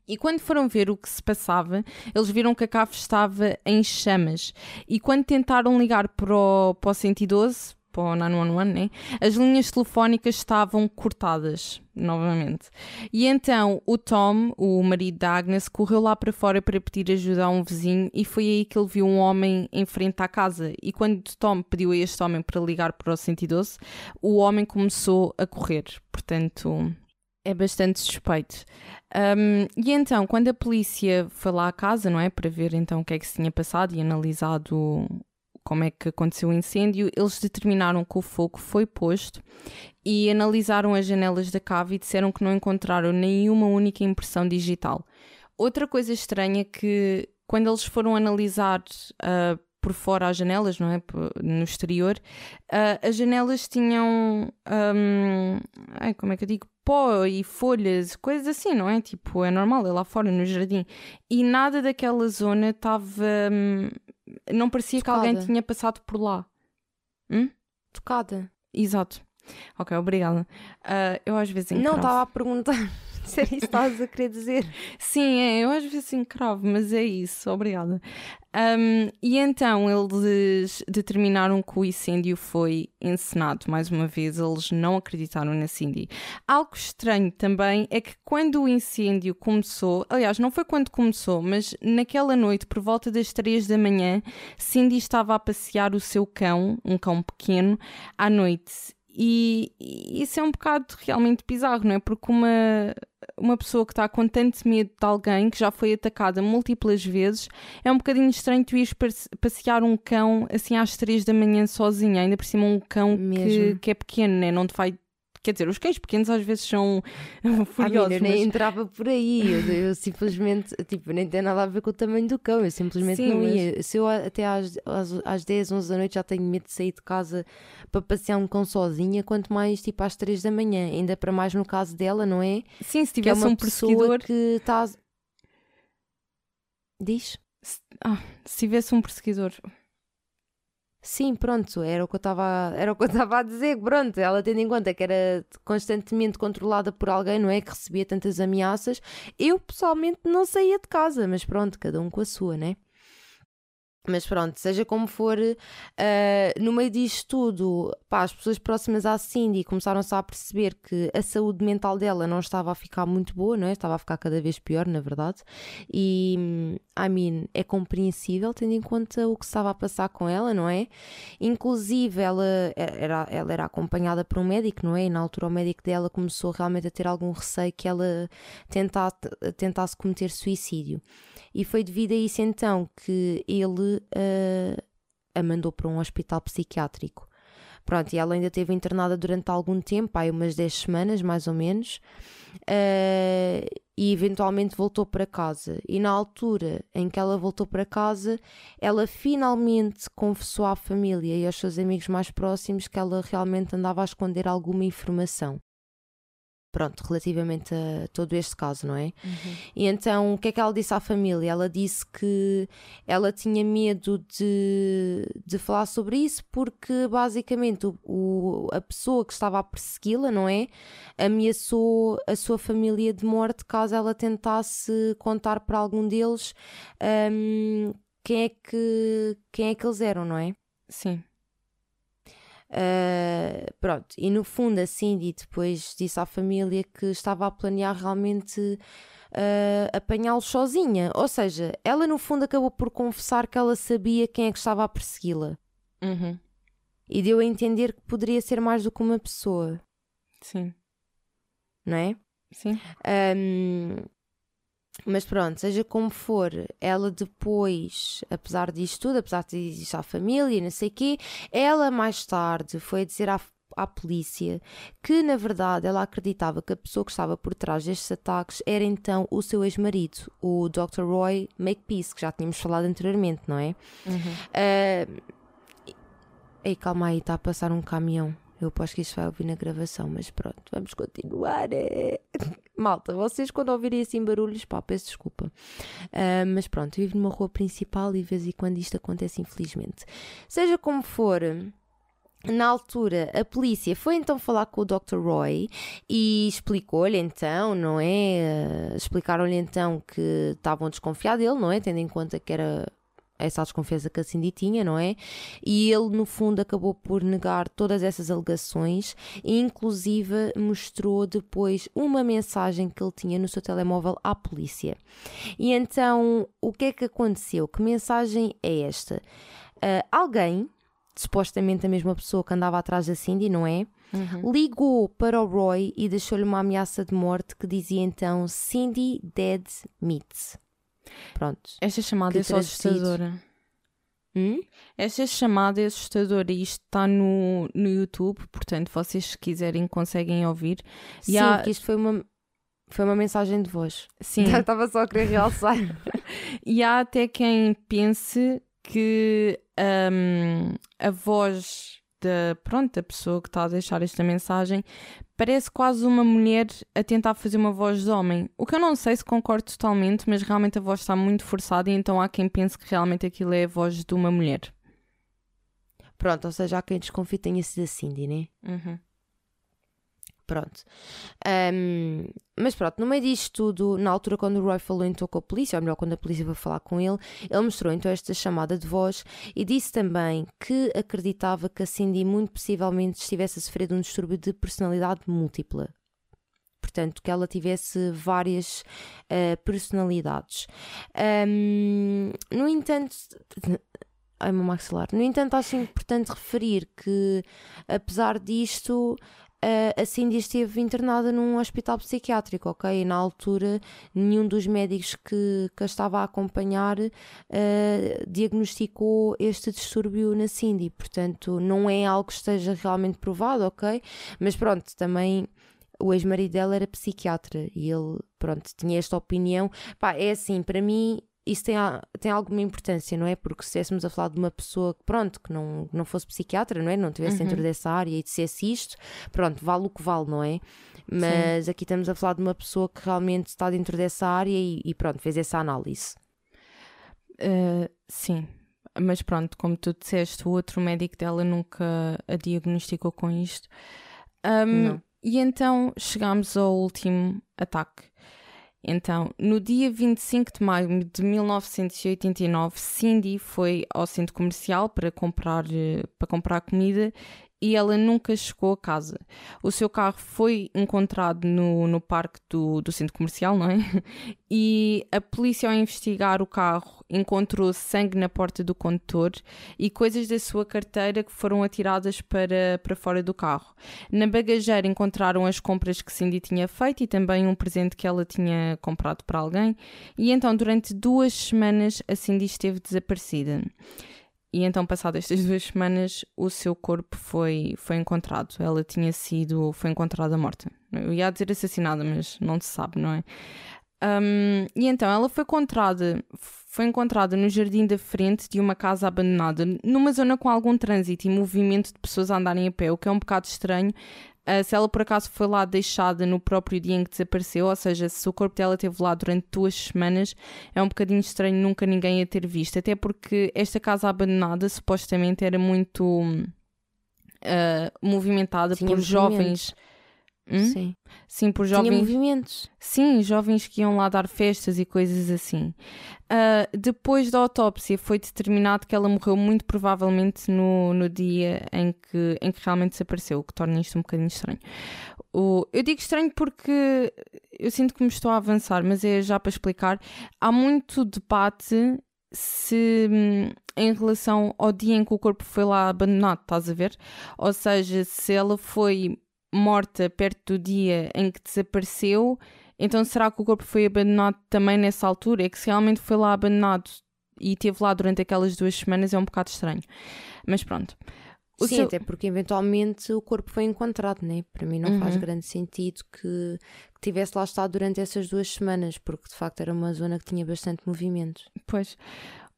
E quando foram ver o que se passava, eles viram que a cave estava em chamas. E quando tentaram ligar para o, para o 112, para o 911, né? as linhas telefónicas estavam cortadas novamente. E então o Tom, o marido da Agnes, correu lá para fora para pedir ajuda a um vizinho e foi aí que ele viu um homem em frente à casa. E quando Tom pediu a este homem para ligar para o 112, o homem começou a correr. Portanto, é bastante suspeito. Um, e então, quando a polícia foi lá à casa, não é? Para ver então o que é que se tinha passado e analisado como é que aconteceu o incêndio, eles determinaram que o fogo foi posto e analisaram as janelas da cave e disseram que não encontraram nenhuma única impressão digital. Outra coisa estranha é que quando eles foram analisar uh, por fora as janelas, não é? No exterior, uh, as janelas tinham. Um, ai, como é que eu digo? pó e folhas, coisas assim, não é? Tipo, é normal, é lá fora no jardim. E nada daquela zona estava. Hum, não parecia Tocada. que alguém tinha passado por lá. Hum? Tocada. Exato. Ok, obrigada. Uh, eu às vezes encravo. Não estava a perguntar se era isso que estavas a querer dizer. Sim, é, eu às vezes encravo, mas é isso, obrigada. Um, e então eles determinaram que o incêndio foi encenado. Mais uma vez, eles não acreditaram na Cindy. Algo estranho também é que quando o incêndio começou, aliás, não foi quando começou, mas naquela noite, por volta das três da manhã, Cindy estava a passear o seu cão, um cão pequeno, à noite e, isso é um bocado realmente bizarro, não é? Porque uma, uma pessoa que está com tanto medo de alguém que já foi atacada múltiplas vezes, é um bocadinho estranho tu ires passear um cão assim às três da manhã sozinha, ainda por cima um cão que, que, é pequeno, né? não te vai Quer dizer, os cães pequenos às vezes são furiosos. Ah, eu nem mas... entrava por aí. Eu, eu, simplesmente, tipo, nem tem nada a ver com o tamanho do cão. Eu simplesmente Sim, não ia. Se eu até às, às, às 10, 11 da noite já tenho medo de sair de casa para passear um cão sozinha, quanto mais tipo às 3 da manhã. Ainda para mais no caso dela, não é? Sim, se tivesse é um perseguidor. que está. Diz? Ah, se tivesse um perseguidor. Sim, pronto, era o que eu estava era o que eu estava a dizer, pronto, ela tendo em conta que era constantemente controlada por alguém, não é, que recebia tantas ameaças, eu pessoalmente não saía de casa, mas pronto, cada um com a sua, né? Mas pronto, seja como for, uh, no meio disto tudo, pá, as pessoas próximas à Cindy começaram-se a perceber que a saúde mental dela não estava a ficar muito boa, não é? Estava a ficar cada vez pior, na verdade. E, I mean, é compreensível tendo em conta o que estava a passar com ela, não é? Inclusive, ela era, ela era acompanhada por um médico, não é? E na altura o médico dela começou realmente a ter algum receio que ela tentasse, tentasse cometer suicídio. E foi devido a isso então que ele uh, a mandou para um hospital psiquiátrico. Pronto, e ela ainda esteve internada durante algum tempo, aí umas 10 semanas mais ou menos, uh, e eventualmente voltou para casa. E na altura em que ela voltou para casa, ela finalmente confessou à família e aos seus amigos mais próximos que ela realmente andava a esconder alguma informação. Pronto, relativamente a todo este caso, não é? Uhum. E então, o que é que ela disse à família? Ela disse que ela tinha medo de, de falar sobre isso porque, basicamente, o, o a pessoa que estava a persegui-la, não é? Ameaçou a sua família de morte caso ela tentasse contar para algum deles um, quem, é que, quem é que eles eram, não é? Sim. Uh, pronto, e no fundo a Cindy depois disse à família que estava a planear realmente uh, apanhá-los sozinha. Ou seja, ela no fundo acabou por confessar que ela sabia quem é que estava a persegui-la. Uhum. E deu a entender que poderia ser mais do que uma pessoa. Sim. Não é? Sim. Um, mas pronto, seja como for, ela depois, apesar disto tudo, apesar de dizer à família e não sei o quê, ela mais tarde foi dizer à, à polícia que, na verdade, ela acreditava que a pessoa que estava por trás destes ataques era então o seu ex-marido, o Dr. Roy Makepeace, que já tínhamos falado anteriormente, não é? Uhum. Uh, Ei, calma aí, está a passar um caminhão. Eu aposto que isto vai ouvir na gravação, mas pronto, vamos continuar. É. Malta, vocês quando ouvirem assim barulhos, pá, peço desculpa. Uh, mas pronto, eu vivo numa rua principal e de vez em quando isto acontece, infelizmente. Seja como for. Na altura, a polícia foi então falar com o Dr. Roy e explicou-lhe então, não é? Uh, Explicaram-lhe então que estavam desconfiados dele, não é? Tendo em conta que era essa desconfiança que a Cindy tinha, não é? E ele, no fundo, acabou por negar todas essas alegações e, inclusive, mostrou depois uma mensagem que ele tinha no seu telemóvel à polícia. E então, o que é que aconteceu? Que mensagem é esta? Uh, alguém, supostamente a mesma pessoa que andava atrás da Cindy, não é? Uhum. Ligou para o Roy e deixou-lhe uma ameaça de morte que dizia então Cindy Dead Meat. Pronto. Esta chamada é assustadora. Hum? Esta chamada é assustadora e isto está no, no YouTube, portanto, vocês se quiserem conseguem ouvir. Sim, há... porque isto foi uma, foi uma mensagem de voz. Sim. Estava só a querer realçar. e há até quem pense que um, a voz da, pronto, da pessoa que está a deixar esta mensagem parece quase uma mulher a tentar fazer uma voz de homem. O que eu não sei se concordo totalmente, mas realmente a voz está muito forçada e então há quem pense que realmente aquilo é a voz de uma mulher. Pronto, ou seja, há quem desconfie tenha sido a Cindy, né? Uhum. Pronto. Um, mas pronto, no meio disto tudo, na altura quando o Roy falou então com a polícia, ou melhor, quando a polícia foi falar com ele, ele mostrou então esta chamada de voz e disse também que acreditava que a Cindy muito possivelmente estivesse a sofrer de um distúrbio de personalidade múltipla. Portanto, que ela tivesse várias uh, personalidades. Um, no entanto, ai meu maxilar. No entanto, acho importante referir que, apesar disto, a Cindy esteve internada num hospital psiquiátrico, ok? E na altura, nenhum dos médicos que, que a estava a acompanhar uh, diagnosticou este distúrbio na Cindy. Portanto, não é algo que esteja realmente provado, ok? Mas pronto, também o ex-marido dela era psiquiatra e ele, pronto, tinha esta opinião. Pá, é assim, para mim, isso tem, tem alguma importância, não é? Porque se estivéssemos a falar de uma pessoa que, pronto, que não, não fosse psiquiatra, não é? Não estivesse uhum. dentro dessa área e dissesse isto, pronto, vale o que vale, não é? Mas Sim. aqui estamos a falar de uma pessoa que realmente está dentro dessa área e, e pronto, fez essa análise. Uh, sim, mas pronto, como tu disseste, o outro médico dela nunca a diagnosticou com isto. Um, e então chegámos ao último ataque Então, no dia 25 de maio de 1989, Cindy foi ao centro comercial para comprar, eh, para comprar comida e ela nunca chegou a casa. O seu carro foi encontrado no, no parque do, do centro comercial, não é? E a polícia, ao investigar o carro, encontrou sangue na porta do condutor e coisas da sua carteira que foram atiradas para, para fora do carro. Na bagageira encontraram as compras que Cindy tinha feito e também um presente que ela tinha comprado para alguém. E então, durante duas semanas, a Cindy esteve desaparecida. E então, passadas estas duas semanas, o seu corpo foi, foi encontrado. Ela tinha sido, foi encontrada morta. Eu ia dizer assassinada, mas não se sabe, não é? Um, e então, ela foi encontrada, foi encontrada no jardim da frente de uma casa abandonada, numa zona com algum trânsito e movimento de pessoas a andarem a pé, o que é um bocado estranho, Uh, se ela por acaso foi lá deixada no próprio dia em que desapareceu, ou seja, se o corpo dela esteve lá durante duas semanas, é um bocadinho estranho nunca ninguém a ter visto. Até porque esta casa abandonada supostamente era muito uh, movimentada por jovens Hum? Sim. Sim, por jovens. Tinha movimentos. Sim, jovens que iam lá dar festas e coisas assim. Uh, depois da autópsia foi determinado que ela morreu muito provavelmente no, no dia em que, em que realmente desapareceu, o que torna isto um bocadinho estranho. O, eu digo estranho porque eu sinto que me estou a avançar, mas é já para explicar. Há muito debate se hum, em relação ao dia em que o corpo foi lá abandonado, estás a ver? Ou seja, se ela foi morta perto do dia em que desapareceu, então será que o corpo foi abandonado também nessa altura? É que se realmente foi lá abandonado e esteve lá durante aquelas duas semanas é um bocado estranho. Mas pronto. O Sim, seu... até porque eventualmente o corpo foi encontrado, né? Para mim não uhum. faz grande sentido que, que tivesse lá estado durante essas duas semanas, porque de facto era uma zona que tinha bastante movimento. Pois.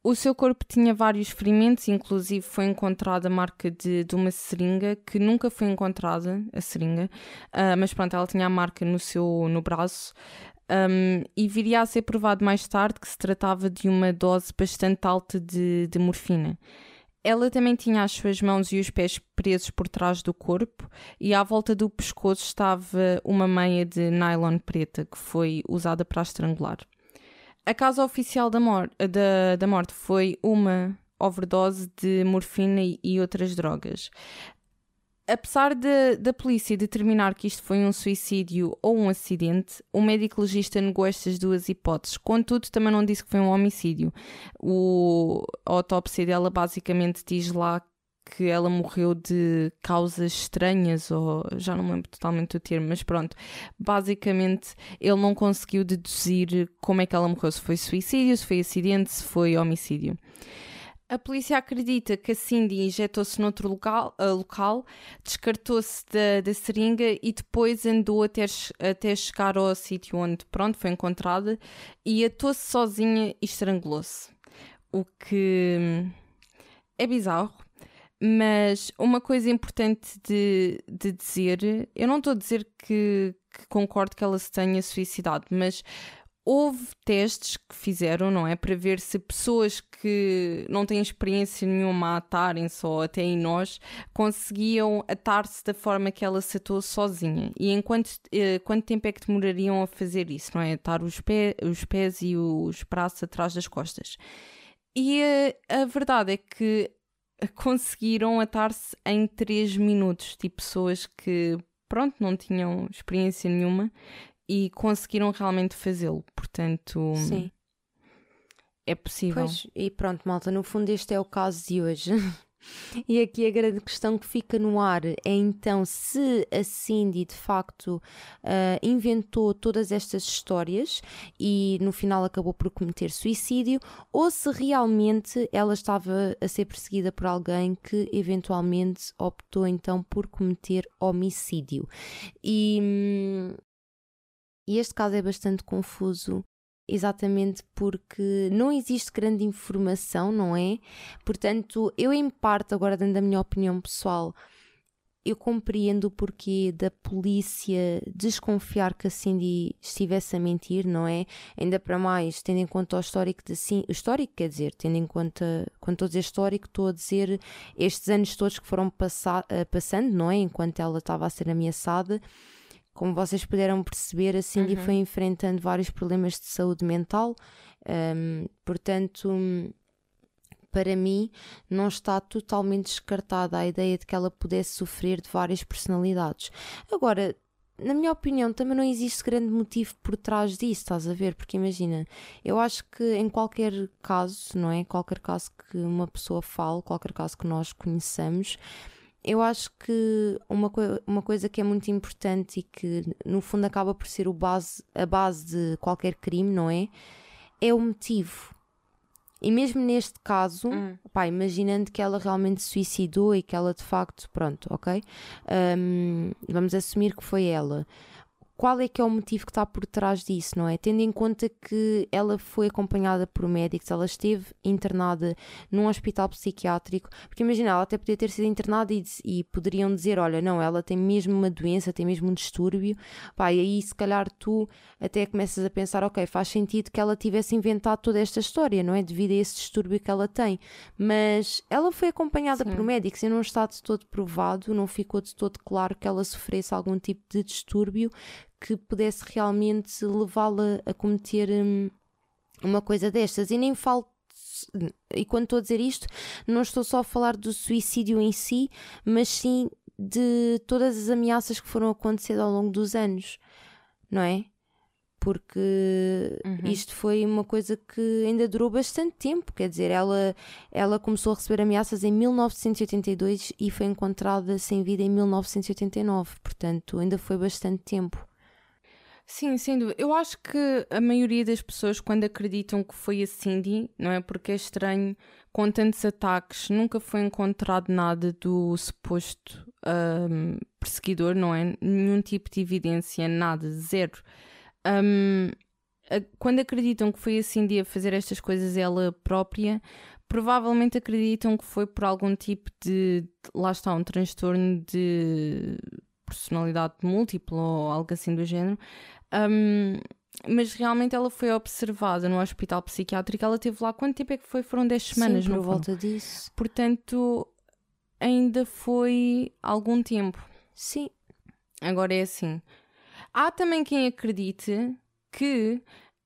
O seu corpo tinha vários ferimentos, inclusive foi encontrada a marca de, de uma seringa que nunca foi encontrada, a seringa, uh, mas pronto, ela tinha a marca no seu no braço. Um, e viria a ser provado mais tarde que se tratava de uma dose bastante alta de, de morfina. Ela também tinha as suas mãos e os pés presos por trás do corpo e à volta do pescoço estava uma meia de nylon preta que foi usada para estrangular. A causa oficial da, mor da, da morte foi uma overdose de morfina e outras drogas. Apesar de, da polícia determinar que isto foi um suicídio ou um acidente, o médico legista negou estas duas hipóteses. Contudo, também não disse que foi um homicídio. O, a autópsia dela basicamente diz lá que ela morreu de causas estranhas, ou já não me lembro totalmente do termo, mas pronto. Basicamente, ele não conseguiu deduzir como é que ela morreu, se foi suicídio, se foi acidente, se foi homicídio. A polícia acredita que a Cindy injetou-se noutro local, uh, local descartou-se da, da seringa e depois andou até, até chegar ao sítio onde pronto, foi encontrada e atou-se sozinha e estrangulou-se. O que hum, é bizarro, mas uma coisa importante de, de dizer, eu não estou a dizer que, que, concordo que ela se tenha suicidado, mas houve testes que fizeram, não é? Para ver se pessoas que não têm experiência nenhuma a atarem-se ou até em nós conseguiam atar-se da forma que ela se atou sozinha. E em quanto, eh, quanto tempo é que demorariam a fazer isso, não é? Atar os, pé, os pés e os braços atrás das costas. E a, a verdade é que conseguiram atar-se em 3 minutos. Tipo, pessoas que, pronto, não tinham experiência nenhuma e conseguiram realmente fazê-lo. Portanto, Sim. é possível. Pois, e pronto, malta, no fundo este é o caso de hoje. E aqui a grande questão que fica no ar é então se a Cindy de facto uh, inventou todas estas histórias e no final acabou por cometer suicídio ou se realmente ela estava a ser perseguida por alguém que eventualmente optou então por cometer homicídio. E, hum, e este caso é bastante confuso exatamente porque não existe grande informação, não é? Portanto, eu em parte, agora dando a minha opinião pessoal, eu compreendo o porquê da polícia desconfiar que a Cindy estivesse a mentir, não é? Ainda para mais, tendo em conta o histórico de Cindy, o histórico quer dizer, tendo em conta, quando estou a dizer histórico, estou a dizer estes anos todos que foram passa, uh, passando, não é? Enquanto ela estava a ser ameaçada como vocês puderam perceber, a Cindy Uhum. foi enfrentando vários problemas de saúde mental, hum, portanto, hum, para mim, não está totalmente descartada a ideia de que ela pudesse sofrer de várias personalidades. Agora, na minha opinião, também não existe grande motivo por trás disso, estás a ver? Porque imagina, eu acho que em qualquer caso, não é? Qualquer caso que uma pessoa fale, qualquer caso que nós conheçamos, eu acho que uma, coi- uma coisa que é muito importante e que no fundo acaba por ser base, a base de qualquer crime, não é? É o motivo. E mesmo neste caso, Hum. pá, imaginando que ela realmente se suicidou e que ela de facto, pronto, ok? Hum, vamos assumir que foi ela. Qual é que é o motivo que está por trás disso, não é? Tendo em conta que ela foi acompanhada por médicos, ela esteve internada num hospital psiquiátrico, porque imagina, ela até podia ter sido internada e, e poderiam dizer: olha, não, ela tem mesmo uma doença, tem mesmo um distúrbio, pá, e aí se calhar tu até começas a pensar: ok, faz sentido que ela tivesse inventado toda esta história, não é? Devido a esse distúrbio que ela tem. Mas ela foi acompanhada Sim. por médicos e não está de todo provado, não ficou de todo claro que ela sofresse algum tipo de distúrbio que pudesse realmente levá-la a cometer hum, uma coisa destas. E nem falo. E quando estou a dizer isto, não estou só a falar do suicídio em si, mas sim de todas as ameaças que foram acontecendo ao longo dos anos, não é? Porque Uhum. isto foi uma coisa que ainda durou bastante tempo, quer dizer, ela, ela começou a receber ameaças em 1982 e foi encontrada sem vida em 1989, portanto ainda foi bastante tempo. Sim, sem dúvida. Eu acho que a maioria das pessoas, quando acreditam que foi a Cindy, não é? Porque é estranho, com tantos ataques, nunca foi encontrado nada do suposto ahm, perseguidor, não é? Nenhum tipo de evidência, nada, zero. Ahm, a- quando acreditam que foi a Cindy a fazer estas coisas ela própria, provavelmente acreditam que foi por algum tipo de, de- lá está, um transtorno de personalidade múltipla ou algo assim do género. Um, mas realmente ela foi observada no hospital psiquiátrico. Ela teve lá quanto tempo é que foi? Foram 10 semanas, Sim, não por foram? volta disso. Portanto, ainda foi algum tempo. Sim, Agora é assim. Há também quem acredite que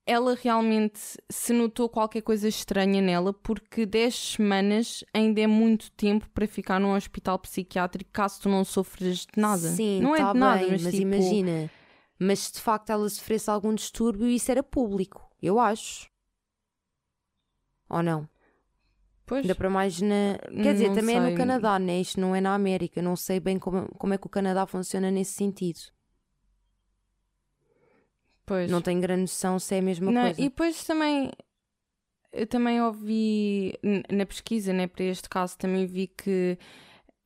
ela realmente se notou qualquer coisa estranha nela, porque 10 semanas ainda é muito tempo para ficar num hospital psiquiátrico caso tu não sofras de nada. Sim, não é tá de nada, bem, mas, mas tipo, imagina, mas se de facto ela sofresse algum distúrbio, isso era público, eu acho. Ou não? Pois, Ainda para mais na. Quer dizer, também é sei. no Canadá, né? Isto não é na América. Não sei bem como, como é que o Canadá funciona nesse sentido. pois. Não tenho grande noção se é a mesma Não, coisa. E depois também eu também ouvi na pesquisa, né, para este caso, também vi que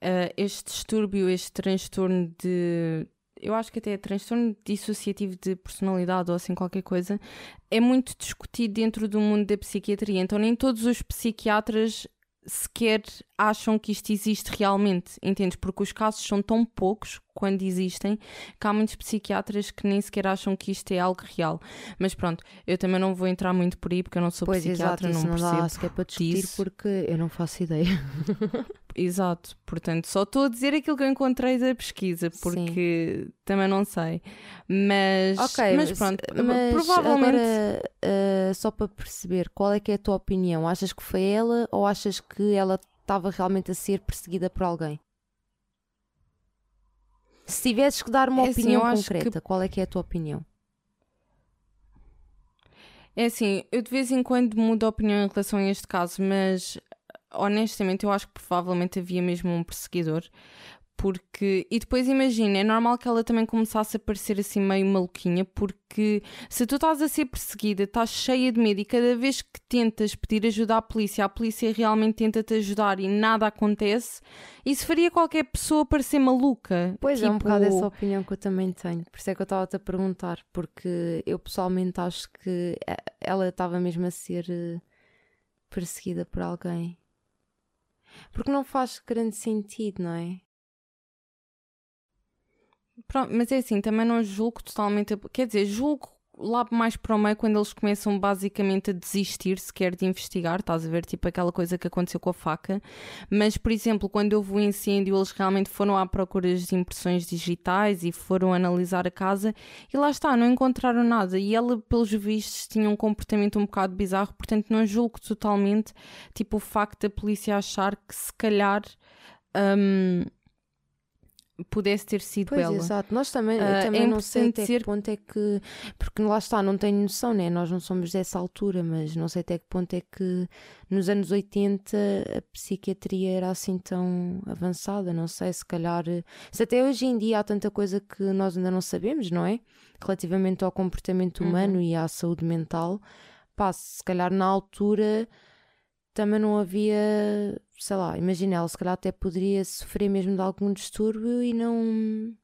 ah, este distúrbio, este transtorno de eu acho que até é transtorno dissociativo de personalidade ou assim qualquer coisa, é muito discutido dentro do mundo da psiquiatria. Então nem todos os psiquiatras sequer acham que isto existe realmente, entendes? Porque os casos são tão poucos quando existem que há muitos psiquiatras que nem sequer acham que isto é algo real. Mas pronto, eu também não vou entrar muito por aí porque eu não sou Pois, exato, psiquiatra, isso não não percebo. dá sequer para discutir disso. porque eu não faço ideia. Exato, portanto, só estou a dizer aquilo que eu encontrei da pesquisa, porque também não sei. Mas, Ok, mas pronto, mas provavelmente. agora, ah, só para perceber, qual é que é a tua opinião? Achas que foi ela ou achas que ela estava realmente a ser perseguida por alguém? Se tivesses que dar uma É assim, opinião eu acho que- concreta, qual é que é a tua opinião? É assim, eu de vez em quando mudo a opinião em relação a este caso, mas honestamente eu acho que provavelmente havia mesmo um perseguidor. Porque, e depois imagina, é normal que ela também começasse a parecer assim meio maluquinha, porque se tu estás a ser perseguida, estás cheia de medo e cada vez que tentas pedir ajuda à polícia, a polícia realmente tenta te ajudar e nada acontece, isso faria qualquer pessoa parecer maluca. Pois é, um Tipo, bocado essa opinião que eu também tenho. Por isso é que eu estava-te a perguntar, porque eu pessoalmente acho que eh, ela estava mesmo a ser eh, perseguida por alguém. Porque não faz grande sentido, não é? Pronto, mas é assim, também não julgo totalmente. Quer dizer, julgo lá mais para o meio, quando eles começam basicamente a desistir sequer de investigar, estás a ver, tipo aquela coisa que aconteceu com a faca. Mas, por exemplo, quando houve o incêndio, eles realmente foram à procura das impressões digitais e foram analisar a casa e lá está, não encontraram nada. E ela, pelos vistos, tinha um comportamento um bocado bizarro, portanto, não julgo totalmente, tipo, o facto da polícia achar que se calhar. Um, pudesse ter sido pois, ela. Exato, nós também, uh, também é não sei até que ponto é que, porque lá está, não tenho noção, né? nós não somos dessa altura, mas não sei até que ponto é que nos anos 80 a psiquiatria era assim tão avançada, não sei, se calhar, se até hoje em dia há tanta coisa que nós ainda não sabemos, não é? Relativamente ao comportamento uhum. humano uhum. e à saúde mental, pá, se calhar na altura também não havia, sei lá, imagina, ela se calhar até poderia sofrer mesmo de algum distúrbio e não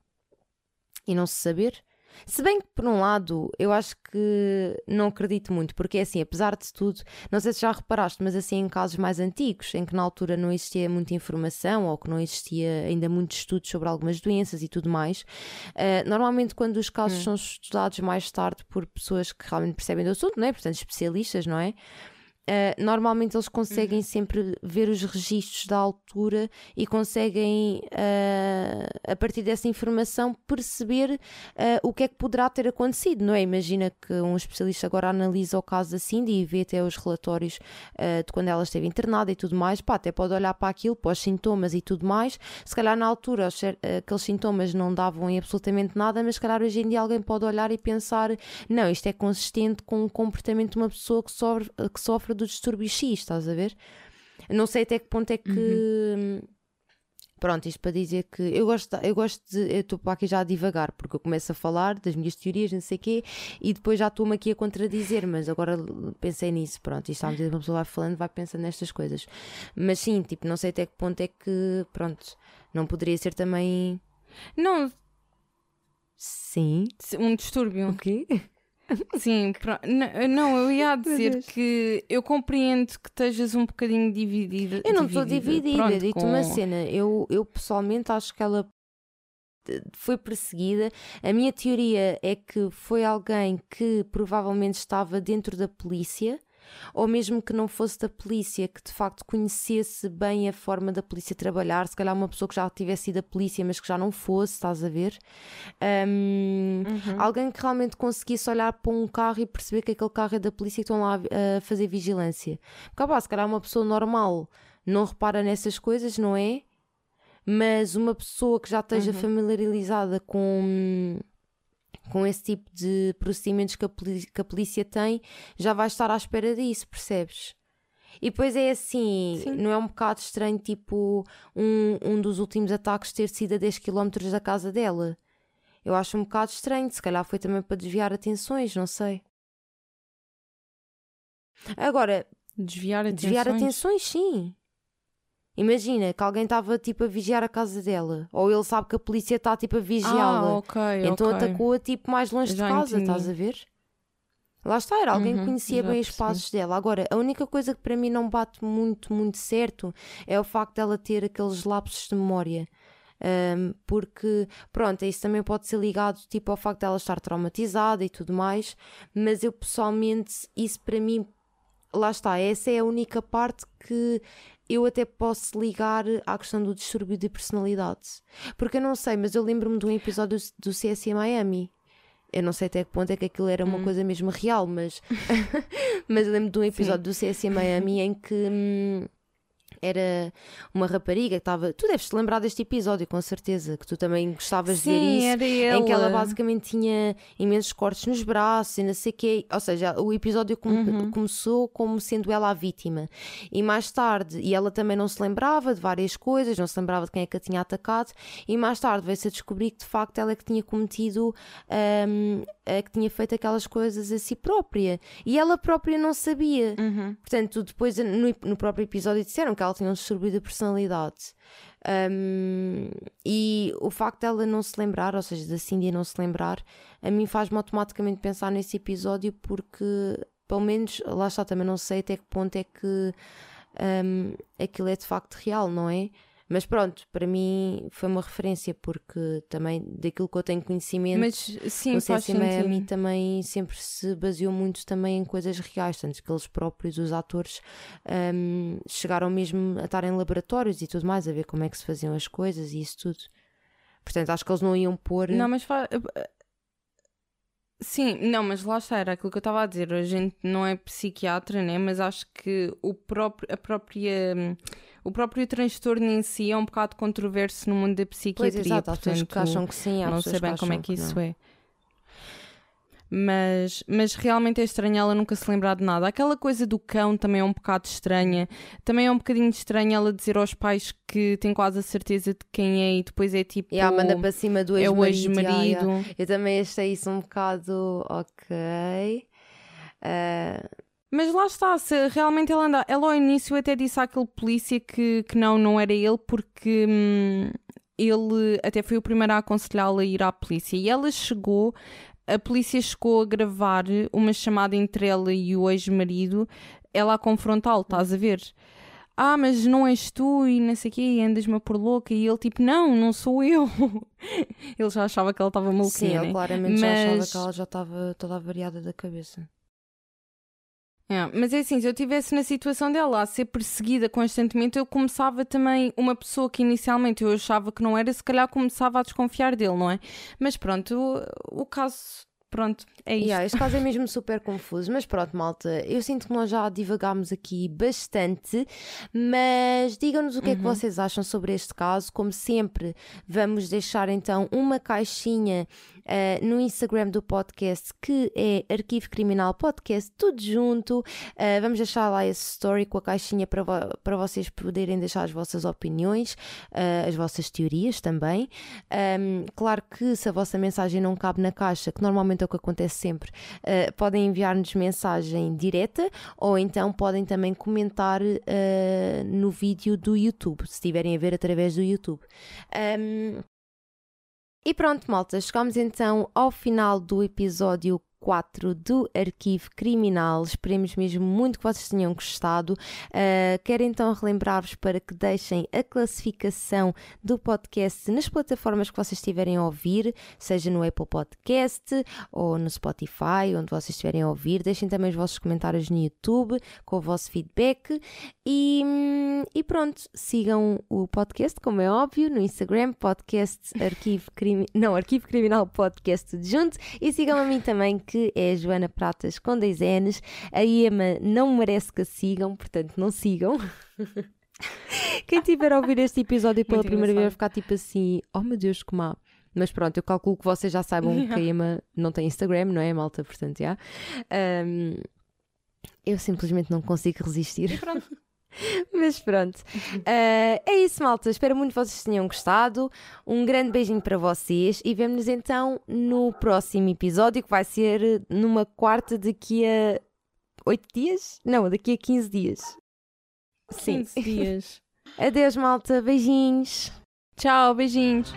e não se saber. Se bem que, por um lado, eu acho que não acredito muito, porque é assim, apesar de tudo, não sei se já reparaste, mas assim, em casos mais antigos, em que na altura não existia muita informação ou que não existia ainda muitos estudos sobre algumas doenças e tudo mais, uh, normalmente quando os casos hum. são estudados mais tarde por pessoas que realmente percebem do assunto, não é? Portanto, especialistas, não é? Uh, normalmente eles conseguem uhum. sempre ver os registros da altura e conseguem, uh, a partir dessa informação, perceber uh, o que é que poderá ter acontecido, não é? Imagina que um especialista agora analisa o caso da Cindy e vê até os relatórios de quando ela esteve internada e tudo mais, pá, até pode olhar para aquilo, para os sintomas e tudo mais. Se calhar na altura aqueles sintomas não davam em absolutamente nada, mas se calhar hoje em dia alguém pode olhar e pensar: não, isto é consistente com o comportamento de uma pessoa que sofre, que sofre do distúrbio X, estás a ver? Não sei até que ponto é que. Uhum. Pronto, isto para dizer que eu gosto, eu gosto de. Eu estou para aqui já a divagar, porque eu começo a falar das minhas teorias, não sei o quê, e depois já estou-me aqui a contradizer, mas agora pensei nisso. Pronto, isto à medida que uma pessoa vai falando, vai pensando nestas coisas. Mas sim, tipo, não sei até que ponto é que. Pronto, não poderia ser também. Não. Sim. Um distúrbio. O quê? Sim, não, eu ia dizer que eu compreendo que estejas um bocadinho dividida. Eu não estou dividida, digo-te com... uma cena. Eu, eu pessoalmente acho que ela foi perseguida. A minha teoria é que foi alguém que provavelmente estava dentro da polícia ou mesmo que não fosse da polícia, que de facto conhecesse bem a forma da polícia trabalhar, se calhar uma pessoa que já tivesse sido da polícia, mas que já não fosse, estás a ver? Um, uhum. Alguém que realmente conseguisse olhar para um carro e perceber que aquele carro é da polícia e estão lá a fazer vigilância. Porque, se calhar uma pessoa normal não repara nessas coisas, não é? Mas uma pessoa que já esteja uhum. familiarizada com com esse tipo de procedimentos que a, que a polícia tem, já vai estar à espera disso, percebes? E depois é assim, Sim. não é um bocado estranho, tipo, um, um dos últimos ataques ter sido a 10 km da casa dela? Eu acho um bocado estranho, se calhar foi também para desviar atenções, não sei. Agora, desviar atenções, desviar atenções sim. Imagina que alguém estava tipo a vigiar a casa dela, ou ele sabe que a polícia está tipo a vigiá-la. Ah, ok. Então okay. atacou-a tipo mais longe Já de casa, entendi. estás a ver? Lá está, era alguém uhum, que conhecia bem os passos dela. Agora, a única coisa que para mim não bate muito, muito certo é o facto dela ter aqueles lapsos de memória. Um, porque, pronto, isso também pode ser ligado tipo ao facto dela estar traumatizada e tudo mais, mas eu pessoalmente, isso para mim, lá está, essa é a única parte que eu até posso ligar à questão do distúrbio de personalidade. Porque eu não sei, mas eu lembro-me de um episódio do CSI Miami. Eu não sei até que ponto é que aquilo era uma hum. coisa mesmo real, mas, mas eu lembro de um episódio Sim. do CSI Miami em que. Hum, era uma rapariga que estava. Tu deves te lembrar deste episódio, com certeza, que tu também gostavas Sim, de ver isso. Era ela. Em que ela basicamente tinha imensos cortes nos braços e não sei o quê. Ou seja, o episódio uhum. começou como sendo ela a vítima. E mais tarde, e ela também não se lembrava de várias coisas, não se lembrava de quem é que a tinha atacado. E mais tarde veio-se a descobrir que de facto ela é que tinha cometido. Um, que tinha feito aquelas coisas a si própria e ela própria não sabia. Uhum. Portanto, depois no, no próprio episódio disseram que ela tinha um distúrbio de personalidade. Um, e o facto dela não se lembrar, ou seja, da Cindy não se lembrar, a mim faz-me automaticamente pensar nesse episódio porque, pelo menos, lá está, também não sei até que ponto é que um, aquilo é de facto real, não é? Mas pronto, para mim foi uma referência porque também daquilo que eu tenho conhecimento, Mas sim, o Censi Miami também sempre se baseou muito também em coisas reais, tanto que eles próprios, os atores, hum, chegaram mesmo a estar em laboratórios e tudo mais, a ver como é que se faziam as coisas e isso tudo. Portanto, acho que eles não iam pôr. Não, mas fa... Sim, não, mas lá está, era aquilo que eu estava a dizer. A gente não é psiquiatra, né? Mas acho que o próprio, a própria, hum, o próprio transtorno em si é um bocado controverso no mundo da Pois, psiquiatria. exato, há pessoas que portanto, acham que sim, há não sei bem que como é acham que isso não. é. Mas, mas realmente é estranho ela nunca se lembrar de nada. Aquela coisa do cão também é um bocado estranha. Também é um bocadinho estranho ela dizer aos pais que tem quase a certeza de quem é e depois é tipo. E a manda para cima do é o ex-marido. yeah, ex-marido. yeah. Eu também achei isso um bocado ok. Ah, Mas lá está, se realmente ela anda. Ela ao início até disse àquele polícia que, que não, não era ele, porque hum, ele até foi o primeiro a aconselhá-la a ir à polícia. E ela chegou, a polícia chegou a gravar uma chamada entre ela e o ex-marido, ela a confrontá-lo, estás a ver? Ah, mas não és tu e não sei o quê, e andas-me a pôr louca. E ele tipo, não, não sou eu. ele já achava que ela estava sim, maluquinha, ele né? claramente já achava Mas- que ela já estava toda variada da cabeça. É, mas é assim, se eu estivesse na situação dela a ser perseguida constantemente, eu começava também, uma pessoa que inicialmente eu achava que não era, se calhar começava a desconfiar dele, não é? Mas pronto, o, o caso, pronto, é isto. Yeah, este caso é mesmo super confuso, mas pronto, malta, eu sinto que nós já divagámos aqui bastante, mas digam-nos o que é que vocês acham sobre este caso. Como sempre, vamos deixar então uma caixinha ah, no Instagram do podcast que é Arquivo Criminal Podcast, tudo junto. Ah, vamos deixar lá esse story com a caixinha para, vo- para vocês poderem deixar as vossas opiniões, ah, as vossas teorias também. Um, claro que se a vossa mensagem não cabe na caixa, que normalmente é o que acontece sempre, uh, podem enviar-nos mensagem direta ou então podem também comentar uh, no vídeo do YouTube, se estiverem a ver através do YouTube. Um, e pronto, malta, chegamos então ao final do episódio 4 do Arquivo Criminal. Esperemos mesmo muito que vocês tenham gostado. Uh, quero então relembrar-vos para que deixem a classificação do podcast nas plataformas que vocês estiverem a ouvir, seja no Apple Podcast ou no Spotify, onde vocês estiverem a ouvir. Deixem também os vossos comentários no YouTube com o vosso feedback. E, e pronto, sigam o podcast, como é óbvio, no Instagram, podcast Arquivo Criminal, não, Arquivo Criminal Podcast junto. E sigam a mim também, que é a Joana Pratas com dois N's. A Ema não merece que a sigam, portanto não sigam. Quem tiver a ouvir este episódio pela Muito primeira vez vai ficar tipo assim, oh meu Deus, que má. Mas pronto, eu calculo que vocês já saibam que a Ema não tem Instagram, não é, malta? Portanto, já. Ahm, eu simplesmente não consigo resistir. E pronto. Mas pronto. Ah, é isso, malta. Espero muito que vocês tenham gostado. Um grande beijinho para vocês e vemo-nos então no próximo episódio, que vai ser numa quarta daqui a 8 dias? Não, daqui a 15 dias. Sim. 15 dias. Adeus, malta. Beijinhos. Tchau, beijinhos.